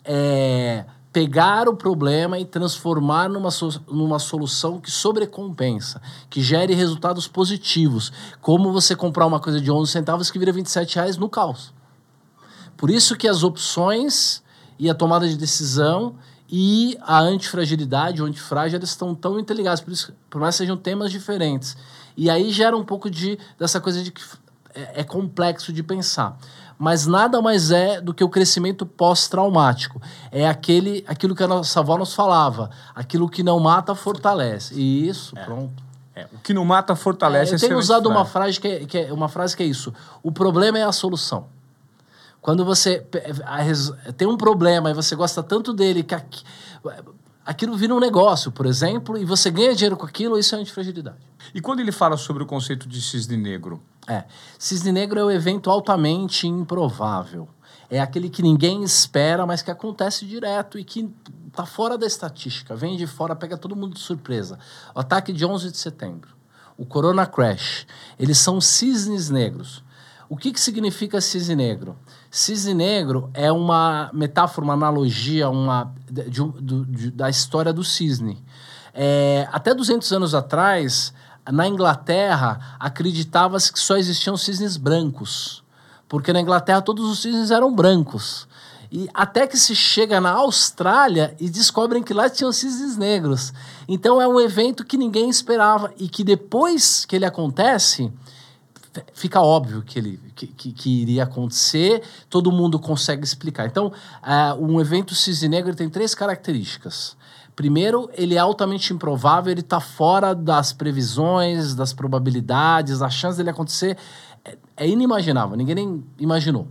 S2: é, pegar o problema e transformar numa, so- numa solução que sobrecompensa, que gere resultados positivos, como você comprar uma coisa de 11 centavos que vira 27 reais no caos. Por isso que as opções e a tomada de decisão e a antifragilidade, o antifrágil, eles estão tão interligados, por, isso, por mais que sejam temas diferentes. E aí gera um pouco de, dessa coisa de que é, é complexo de pensar. Mas nada mais é do que o crescimento pós-traumático. É aquele, aquilo que a nossa avó nos falava. Aquilo que não mata, fortalece. E isso,
S1: É.
S2: pronto.
S1: É, o que não mata fortalece.
S2: É, eu
S1: é
S2: tenho usado uma
S1: frase.
S2: que é, que é- uma frase que é isso. O problema é a solução. Quando você tem um problema e você gosta tanto dele que aqui- aquilo vira um negócio, por exemplo, e você ganha dinheiro com aquilo, isso é antifragilidade.
S1: E quando ele fala sobre o conceito de cisne negro,
S2: É. Cisne Negro é o evento altamente improvável. É aquele que ninguém espera, mas que acontece direto e que tá fora da estatística. Vem de fora, pega todo mundo de surpresa. O ataque de 11 de setembro, o Corona Crash, eles são cisnes negros. O que, que significa cisne negro? Cisne negro é uma metáfora, uma analogia uma, de um- do- de- da história do cisne. É, até 200 anos atrás, na Inglaterra, acreditava-se que só existiam cisnes brancos. Porque na Inglaterra todos os cisnes eram brancos. E até que se chega na Austrália e descobrem que lá tinham cisnes negros. Então é um evento que ninguém esperava e que depois que ele acontece, fica óbvio que ele que, que, que iria acontecer, todo mundo consegue explicar. Então, ah, um evento cisne negro tem três características. Primeiro, ele é altamente improvável, ele está fora das previsões, das probabilidades, a chance dele acontecer é, é inimaginável, ninguém nem imaginou.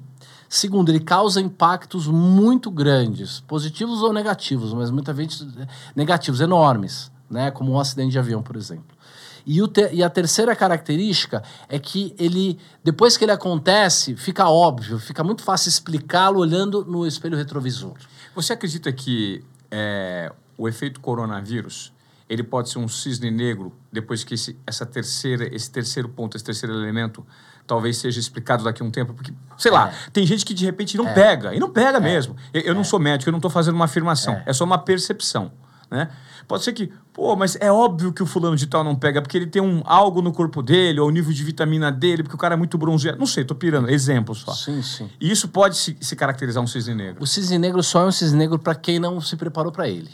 S2: Segundo, ele causa impactos muito grandes, positivos ou negativos, mas muitas vezes negativos, enormes, né? como um acidente de avião, por exemplo. E, e a terceira característica é que ele, depois que ele acontece, fica óbvio, fica muito fácil explicá-lo olhando no espelho retrovisor.
S1: você acredita que é, o efeito coronavírus ele pode ser um cisne negro depois que esse, essa terceira, esse terceiro ponto, esse terceiro elemento talvez seja explicado daqui a um tempo? Porque, sei lá, tem gente que de repente não pega, e não pega mesmo. Eu, eu não sou médico, eu não estou fazendo uma afirmação,
S2: É.
S1: é só uma percepção. Né? Pode ser que, pô, mas é óbvio que o fulano de tal não pega, porque ele tem um, algo no corpo dele, ou o nível de vitamina dele, porque o cara é muito bronzeado. Não sei, tô pirando, exemplo só.
S2: Sim, sim.
S1: E isso pode se, se caracterizar um cisne negro.
S2: O cisne negro só é um cisne negro para quem não se preparou para ele.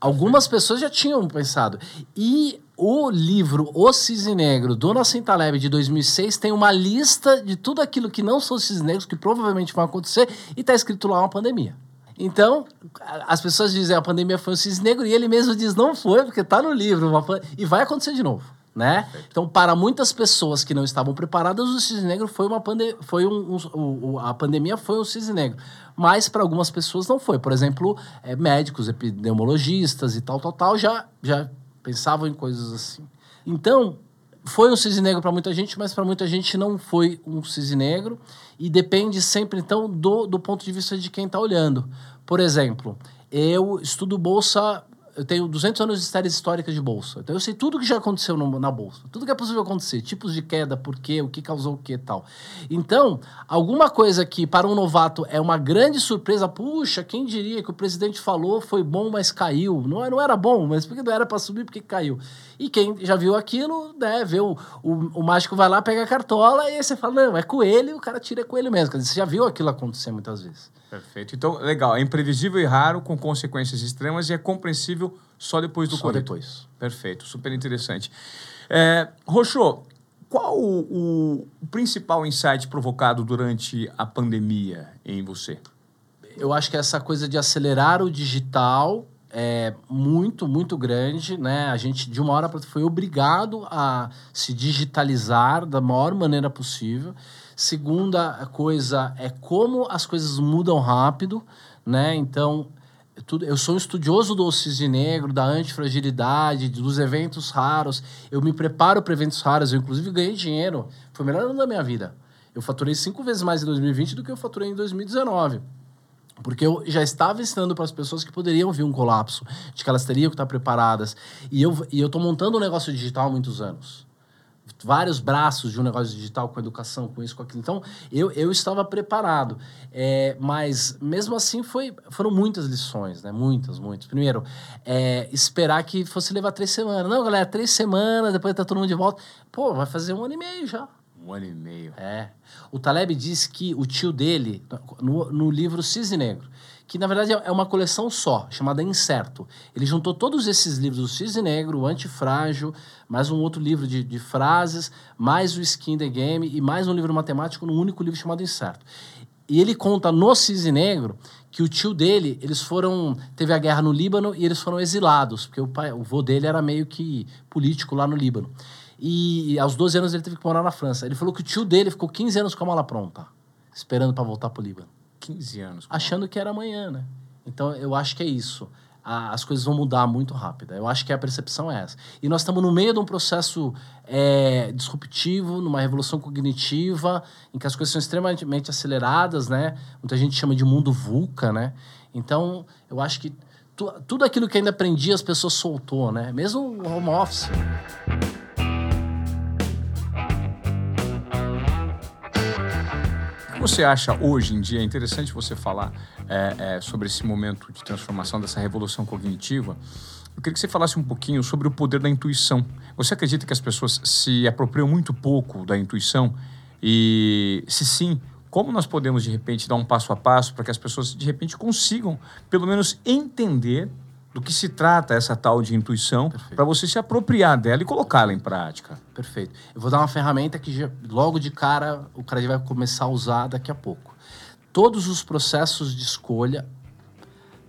S2: Algumas pessoas já tinham pensado. E o livro O Cisne Negro, do Nassim Taleb, de 2006, tem uma lista de tudo aquilo que não são cisnes negros, que provavelmente vão acontecer, e está escrito lá uma pandemia. Então, as pessoas dizem a pandemia foi um cisne negro, e ele mesmo diz não foi, porque está no livro, e vai acontecer de novo. Né? Então, para muitas pessoas que não estavam preparadas, o cisne negro foi uma pande foi um, um- o- a pandemia foi um cisne negro. Mas para algumas pessoas não foi. Por exemplo, eh, médicos, epidemiologistas e tal, tal, tal, já, já pensavam em coisas assim. Então, foi um cisne negro para muita gente, mas para muita gente não foi um cisne negro. E depende sempre, então, do, do ponto de vista de quem está olhando. Por exemplo, eu estudo bolsa eu tenho 200 anos de séries históricas de bolsa. Então eu sei tudo que já aconteceu no- na bolsa. Tudo que é possível acontecer. Tipos de queda, por quê, o que causou o que tal. Então, alguma coisa que para um novato é uma grande surpresa. Puxa, quem diria que o presidente falou foi bom, mas caiu. Não, não era bom, mas porque não era para subir, porque caiu. E quem já viu aquilo, né, vê o, o, o mágico vai lá, pega a cartola e aí você fala, não, é coelho, o cara tira coelho mesmo. Quer dizer, você já viu aquilo acontecer muitas vezes.
S1: Perfeito. Então, legal. É imprevisível e raro, com consequências extremas, e é compreensível só depois do
S2: Só depois.
S1: Perfeito. Super interessante. É, Roxô, qual o, o principal insight provocado durante a pandemia em você?
S2: eu acho que essa coisa de acelerar o digital é muito, muito grande, né? A gente, de uma hora para outra, foi obrigado a se digitalizar da maior maneira possível. Segunda coisa é como as coisas mudam rápido, né? Então, eu sou um estudioso do cisne negro, da antifragilidade, dos eventos raros. Eu me preparo para eventos raros. Eu, inclusive, ganhei dinheiro. Foi o melhor ano da minha vida. Eu faturei cinco vezes mais em 2020 do que eu faturei em 2019. Porque eu já estava ensinando para as pessoas que poderiam vir um colapso, de que elas teriam que estar preparadas. E eu e eu montando um negócio digital há muitos anos. Vários braços de um negócio digital, com educação, com isso, com aquilo. Então, eu, eu estava preparado. É, mas, mesmo assim, foi, foram muitas lições, né? Muitas, muitas. Primeiro, é, esperar que fosse levar três semanas. Não, galera, três semanas, depois tá todo mundo de volta. Pô, vai fazer um ano e meio já.
S1: Um ano e meio.
S2: É. O Taleb diz que o tio dele, no, no livro Cisne Negro, que na verdade é uma coleção só, chamada Incerto. Ele juntou todos esses livros, o Cisne Negro, o Antifrágil, mais um outro livro de, de frases, mais o Skin the Game e mais um livro matemático num único livro chamado Incerto. E ele conta no Cisne Negro que o tio dele, eles foram. Teve a guerra no Líbano e eles foram exilados, porque o, pai, o vô dele era meio que político lá no Líbano. E, aos 12 anos ele teve que morar na França. Ele falou que o tio dele ficou 15 anos com a mala pronta, esperando para voltar pro Líbano.
S1: 15 anos.
S2: Achando que era amanhã, né? Então eu acho que é isso as coisas vão mudar muito rápido. Eu acho que a percepção é essa. E nós estamos no meio de um processo é, disruptivo, numa revolução cognitiva, em que as coisas são extremamente aceleradas, né? Muita gente chama de mundo VUCA, né? Então, eu acho que tu, tudo aquilo que ainda aprendi, as pessoas soltou, né? Mesmo o home office.
S1: Você acha hoje em dia? É interessante você falar é, é, sobre esse momento de transformação, dessa revolução cognitiva. Eu queria que você falasse um pouquinho sobre o poder da intuição. Você acredita que as pessoas se apropriam muito pouco da intuição? E se sim, como nós podemos de repente dar um passo a passo para que as pessoas de repente consigam, pelo menos, entender do que se trata essa tal de intuição para você se apropriar dela e colocá-la em prática.
S2: Perfeito. Eu vou dar uma ferramenta que já, logo de cara o cara vai começar a usar daqui a pouco. Todos os processos de escolha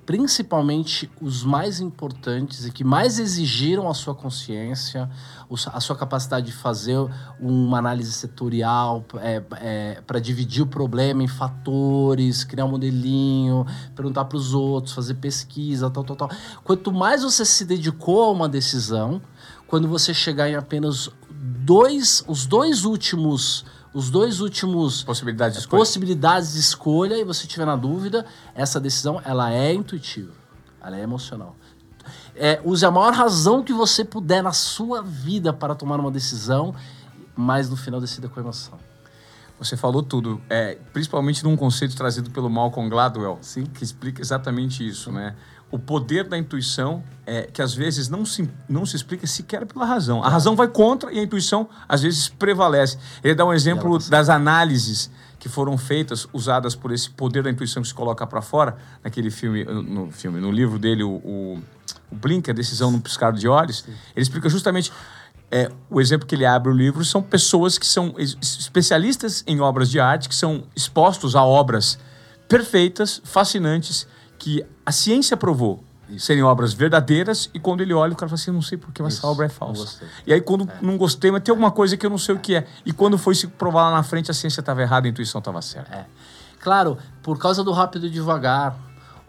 S2: principalmente os mais importantes e que mais exigiram a sua consciência, a sua capacidade de fazer uma análise setorial é, é, para dividir o problema em fatores, criar um modelinho, perguntar para os outros, fazer pesquisa, tal, tal, tal. Quanto mais você se dedicou a uma decisão, quando você chegar em apenas dois, os dois últimos os dois últimos
S1: possibilidades de escolha.
S2: possibilidades de escolha e você tiver na dúvida, essa decisão ela é intuitiva, ela é emocional. É, use a maior razão que você puder na sua vida para tomar uma decisão, mas no final decida com emoção.
S1: Você falou tudo, é, principalmente num conceito trazido pelo Malcolm Gladwell, Sim. que explica exatamente isso, né? O poder da intuição é que às vezes não se, não se explica sequer pela razão. A razão vai contra e a intuição às vezes prevalece. Ele dá um exemplo das análises que foram feitas, usadas por esse poder da intuição que se coloca para fora, naquele filme, no filme, no livro dele, o, o, o Blink, a decisão no piscar de olhos. Sim. Ele explica justamente é, o exemplo que ele abre o livro são pessoas que são especialistas em obras de arte, que são expostos a obras perfeitas, fascinantes que a ciência provou serem obras verdadeiras e quando ele olha, o cara fala assim, não sei porque, mas Isso, essa obra é falsa. E aí quando é. não gostei, mas tem alguma coisa que eu não sei o que é. E quando foi se provar lá na frente, a ciência estava errada, a intuição estava certa. É.
S2: Claro, por causa do rápido e devagar,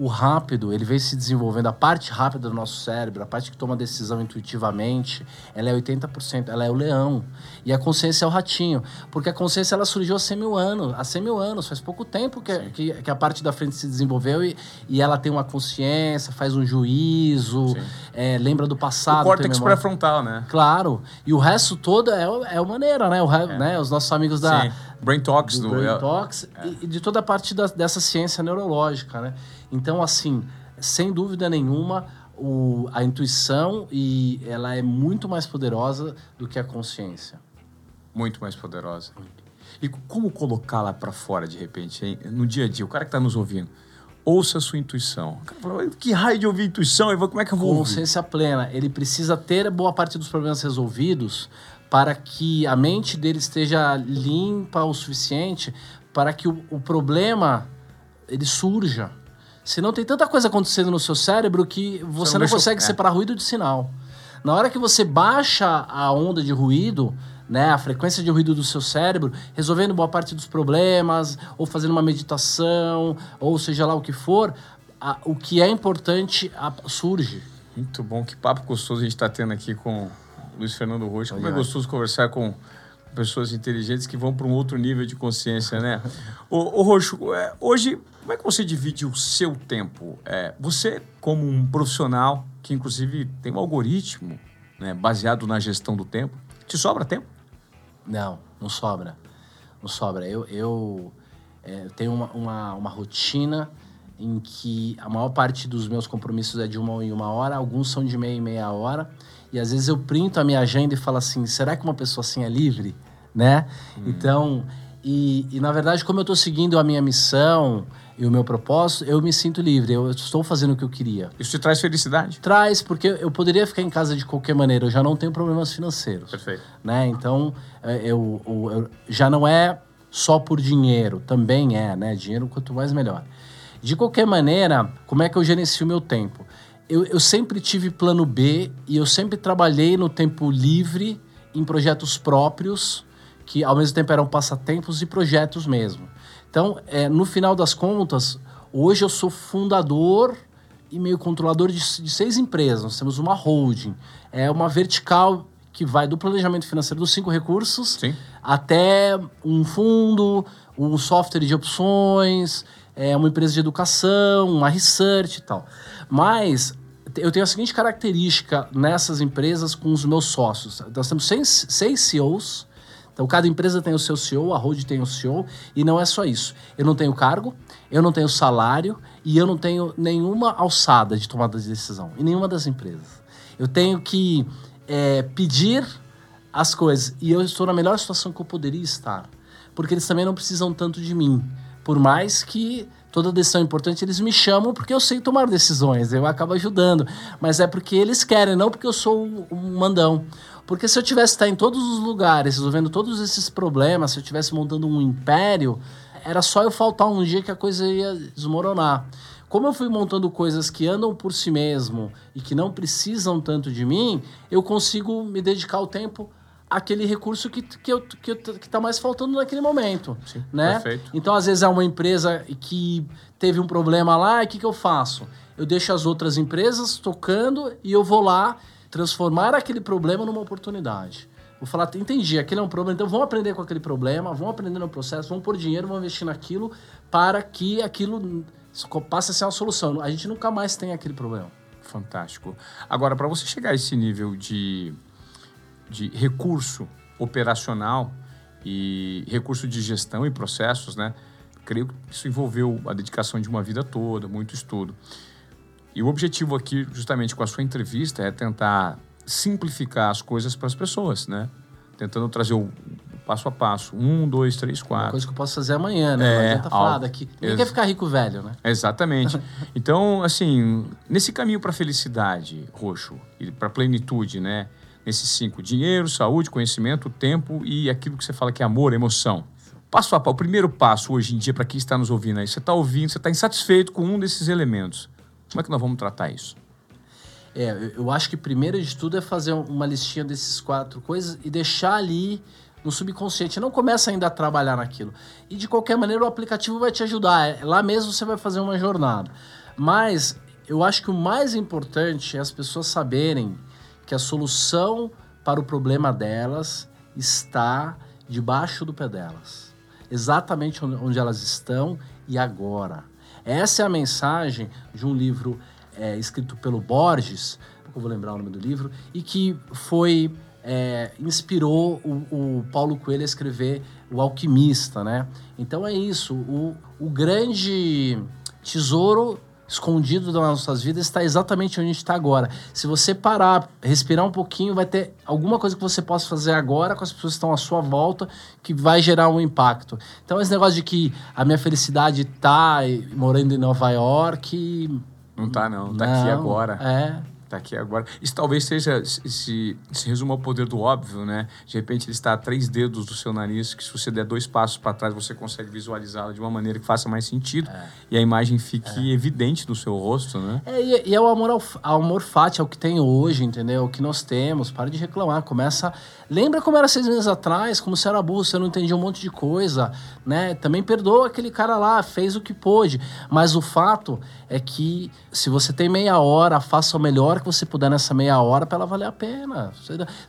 S2: o rápido, ele vem se desenvolvendo, a parte rápida do nosso cérebro, a parte que toma decisão intuitivamente, ela é 80%, ela é o leão. E a consciência é o ratinho. Porque a consciência, ela surgiu há 100 mil anos, há 100 mil anos, faz pouco tempo que, que, que, a parte da frente se desenvolveu e, e ela tem uma consciência, faz um juízo, é, lembra do passado. O
S1: córtex pré-frontal, né?
S2: Claro. E o resto todo é, é a maneira, né? O, é. né? Os nossos amigos da... Sim.
S1: Brain Talks.
S2: Do, do Brain Talks é. e, de toda a parte da, dessa ciência neurológica, né? Então, assim, sem dúvida nenhuma, o, a intuição e ela é muito mais poderosa do que a consciência.
S1: Muito mais poderosa. E como colocá-la para fora de repente, hein? no dia a dia? O cara que está nos ouvindo, ouça a sua intuição. O cara fala, que raio de ouvir intuição? vou, como é que eu vou
S2: Consciência ouvir? plena. Ele precisa ter boa parte dos problemas resolvidos para que a mente dele esteja limpa o suficiente para que o, o problema ele surja. Senão tem tanta coisa acontecendo no seu cérebro que você, você não, não consegue é. separar ruído de sinal. Na hora que você baixa a onda de ruído, né, a frequência de ruído do seu cérebro, resolvendo boa parte dos problemas, ou fazendo uma meditação, ou seja lá o que for, a, o que é importante a, surge.
S1: Muito bom, que papo gostoso a gente está tendo aqui com Luiz Fernando Rocha. Como é gostoso conversar com pessoas inteligentes que vão para um outro nível de consciência, né? ô, ô Roxo, é, hoje, como é que você divide o seu tempo? É, você, como um profissional, que inclusive tem um algoritmo né, baseado na gestão do tempo, te sobra tempo?
S2: Não, não sobra. Não sobra. Eu, eu é, tenho uma, uma, uma rotina em que a maior parte dos meus compromissos é de uma em uma hora, alguns são de meia e meia hora. E às vezes eu printo a minha agenda e falo assim: será que uma pessoa assim é livre? Né? Hum. Então, E, e, na verdade, como eu estou seguindo a minha missão e o meu propósito, eu me sinto livre. Eu estou fazendo o que eu queria.
S1: Isso te traz felicidade?
S2: Traz, porque eu poderia ficar em casa de qualquer maneira. Eu já não tenho problemas financeiros.
S1: Perfeito.
S2: Né? Então, é, eu, eu, eu já não é só por dinheiro. Também é, né? Dinheiro quanto mais melhor. De qualquer maneira, como é que eu gerencio o meu tempo? Eu, eu sempre tive plano B e eu sempre trabalhei no tempo livre em projetos próprios que ao mesmo tempo eram passatempos e projetos mesmo. Então, é, no final das contas, hoje eu sou fundador e meio controlador de, de, seis empresas. Nós temos uma holding, é uma vertical que vai do planejamento financeiro dos cinco recursos
S1: Sim.
S2: até um fundo, um software de opções, é uma empresa de educação, uma research e tal. Mas eu tenho a seguinte característica nessas empresas com os meus sócios. Nós temos seis, seis CEOs então, cada empresa tem o seu CEO, a Road tem o CEO, e não é só isso. Eu não tenho cargo, eu não tenho salário e eu não tenho nenhuma alçada de tomada de decisão em nenhuma das empresas. Eu tenho que é, pedir as coisas e eu estou na melhor situação que eu poderia estar, porque eles também não precisam tanto de mim, por mais que toda decisão importante eles me chamam porque eu sei tomar decisões, eu acabo ajudando, mas é porque eles querem, não porque eu sou um mandão. Porque se eu tivesse estar em todos os lugares, resolvendo todos esses problemas, se eu estivesse montando um império, era só eu faltar um dia que a coisa ia desmoronar. Como eu fui montando coisas que andam por si mesmo e que não precisam tanto de mim, eu consigo me dedicar o tempo àquele recurso que, que, eu, que, que tá mais faltando naquele momento.
S1: Sim,
S2: né?
S1: perfeito.
S2: Então, às vezes, é uma empresa que teve um problema lá, e o que, que eu faço? Eu deixo as outras empresas tocando e eu vou lá transformar aquele problema numa oportunidade. Vou falar, entendi, aquele é um problema, então vamos aprender com aquele problema, vamos aprender no processo, vamos pôr dinheiro, vamos investir naquilo para que aquilo passe a ser uma solução. A gente nunca mais tem aquele problema.
S1: Fantástico. Agora, para você chegar a esse nível de, de recurso operacional e recurso de gestão e processos, né? Creio que isso envolveu a dedicação de uma vida toda, muito estudo. E o objetivo aqui, justamente com a sua entrevista, é tentar simplificar as coisas para as pessoas, né? Tentando trazer o passo a passo. Um, dois, três, quatro. Uma
S2: coisa que eu posso fazer amanhã, né? É, não adianta falar daqui. Ninguém quer ficar rico velho, né?
S1: Exatamente. então, assim, nesse caminho para a felicidade, Roxo, e para a plenitude, né? Nesses cinco: dinheiro, saúde, conhecimento, tempo e aquilo que você fala que é amor, emoção. Passo a passo, o primeiro passo hoje em dia, para quem está nos ouvindo aí, você está ouvindo, você está insatisfeito com um desses elementos. Como é que nós vamos tratar isso?
S2: É, eu acho que primeiro de tudo é fazer uma listinha desses quatro coisas e deixar ali no subconsciente. Não começa ainda a trabalhar naquilo. E de qualquer maneira o aplicativo vai te ajudar. É, lá mesmo você vai fazer uma jornada. Mas eu acho que o mais importante é as pessoas saberem que a solução para o problema delas está debaixo do pé delas. Exatamente onde elas estão e agora. Essa é a mensagem de um livro é, escrito pelo Borges, eu vou lembrar o nome do livro, e que foi é, inspirou o, o, Paulo Coelho a escrever O Alquimista, né? Então é isso, o, o grande tesouro escondido das nossas vidas está exatamente onde a gente está agora. Se você parar, respirar um pouquinho, vai ter alguma coisa que você possa fazer agora com as pessoas que estão à sua volta que vai gerar um impacto. Então, esse negócio de que a minha felicidade está morando em Nova York.
S1: Não está não. Está aqui agora.
S2: É
S1: está aqui agora. Isso talvez seja, se, se resuma ao poder do óbvio, né? De repente ele está a três dedos do seu nariz, que se você der dois passos para trás, você consegue visualizá-lo de uma maneira que faça mais sentido é. e a imagem fique é. evidente do seu rosto, né?
S2: É, e, e é o amor ao, ao amor fati, é o que tem hoje, entendeu? O que nós temos. Para de reclamar, começa... Lembra como era seis meses atrás, como você era burro, você não entendia um monte de coisa, né? Também perdoa aquele cara lá, fez o que pôde. Mas o fato é que se você tem meia hora, faça o melhor que você puder nessa meia hora para ela valer a pena.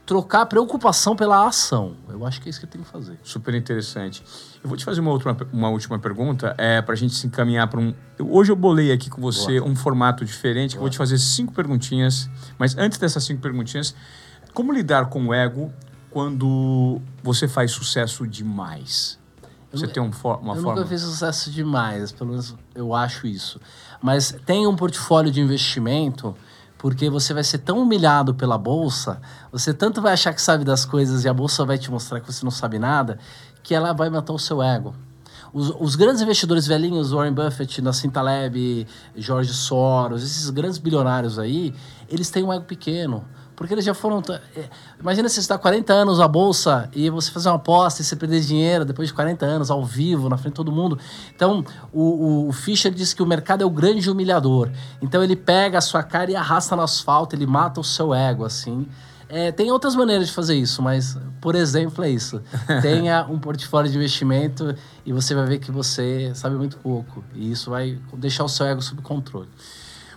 S2: Trocar a preocupação pela ação. Eu acho que é isso que tem que fazer.
S1: Super interessante. Eu vou te fazer uma, outra, uma última pergunta, é, para a gente se encaminhar para um. Hoje eu bolei aqui com você Boa. um formato diferente, que eu vou te fazer cinco perguntinhas. Mas antes dessas cinco perguntinhas, como lidar com o ego quando você faz sucesso demais? Você eu, tem um, uma
S2: eu
S1: forma? Eu
S2: nunca fiz sucesso demais, pelo menos eu acho isso. Mas tem um portfólio de investimento porque você vai ser tão humilhado pela bolsa, você tanto vai achar que sabe das coisas e a bolsa vai te mostrar que você não sabe nada, que ela vai matar o seu ego. Os, os grandes investidores velhinhos, Warren Buffett, Nassim Taleb, George Soros, esses grandes bilionários aí, eles têm um ego pequeno. Porque eles já foram. É, imagina se você está 40 anos na bolsa e você fazer uma aposta e você perder dinheiro depois de 40 anos, ao vivo, na frente de todo mundo. Então, o, o, o Fischer diz que o mercado é o grande humilhador. Então, ele pega a sua cara e arrasta no asfalto, ele mata o seu ego, assim. É, tem outras maneiras de fazer isso, mas, por exemplo, é isso. Tenha um portfólio de investimento e você vai ver que você sabe muito pouco. E isso vai deixar o seu ego sob controle.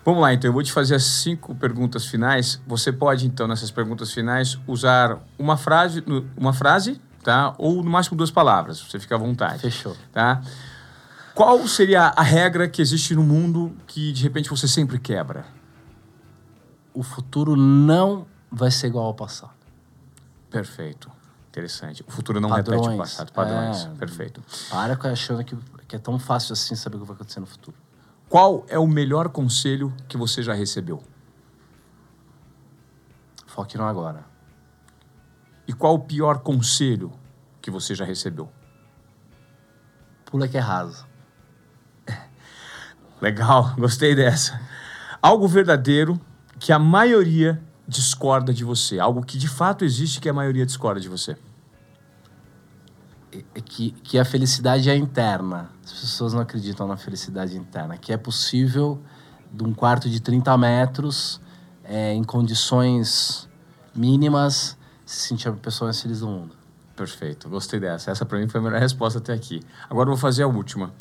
S1: Vamos lá, então. Eu vou te fazer as cinco perguntas finais. Você pode, então, nessas perguntas finais, usar uma frase, uma frase, tá? Ou no máximo duas palavras. Você fica à vontade.
S2: Fechou.
S1: Tá? Qual seria a regra que existe no mundo que de repente você sempre quebra?
S2: O futuro não vai ser igual ao passado.
S1: Perfeito. Interessante. O futuro não Padrões. repete o passado. Padrões. É, Perfeito.
S2: Para achando que, que é tão fácil assim saber o que vai acontecer no futuro.
S1: Qual é o melhor conselho que você já recebeu?
S2: Foque no agora.
S1: E qual o pior conselho que você já recebeu?
S2: Pula que é raso.
S1: Legal, gostei dessa. Algo verdadeiro que a maioria discorda de você. Algo que de fato existe que a maioria discorda de você.
S2: É que, que a felicidade é interna. As pessoas não acreditam na felicidade interna. Que é possível, de um quarto de 30 metros, é, em condições mínimas, se sentir a pessoa mais feliz do mundo.
S1: Perfeito, gostei dessa. Essa para mim foi a melhor resposta até aqui. Agora eu vou fazer a última.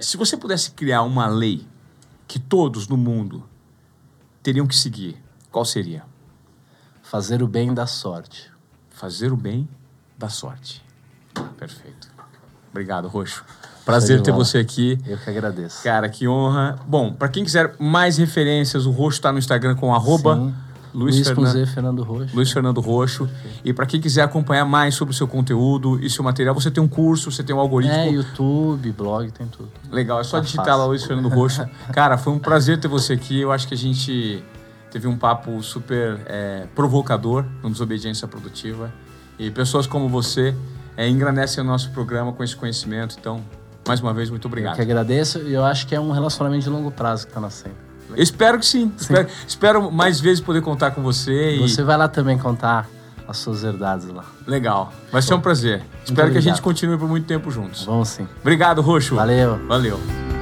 S1: Se você pudesse criar uma lei que todos no mundo teriam que seguir, qual seria?
S2: Fazer o bem da sorte.
S1: Fazer o bem da sorte. Perfeito. Obrigado, Roxo. Prazer ter você aqui.
S2: Eu que agradeço.
S1: Cara, que honra. Bom, para quem quiser mais referências, o Roxo está no Instagram com arroba
S2: Luiz, Luiz Fernando, Fernando Roxo.
S1: Luiz Fernando Roxo. E para quem quiser acompanhar mais sobre o seu conteúdo e seu material, você tem um curso, você tem um algoritmo. É,
S2: YouTube, blog, tem tudo.
S1: Legal, é só tá digitar fácil. lá Luiz Fernando Roxo. Cara, foi um prazer ter você aqui. Eu acho que a gente teve um papo super é, provocador no Desobediência Produtiva. E pessoas como você é, engrandecem o nosso programa com esse conhecimento. Então, mais uma vez, muito obrigado. Eu
S2: que agradeço e eu acho que é um relacionamento de longo prazo que está nascendo.
S1: Eu espero que sim. sim. Espero, espero, mais vezes poder contar com você.
S2: E... Você vai lá também contar as suas verdades lá.
S1: Legal. Vai ser um prazer. Muito espero obrigado. que a gente continue por muito tempo juntos.
S2: Vamos sim.
S1: Obrigado, Roxo.
S2: Valeu.
S1: Valeu.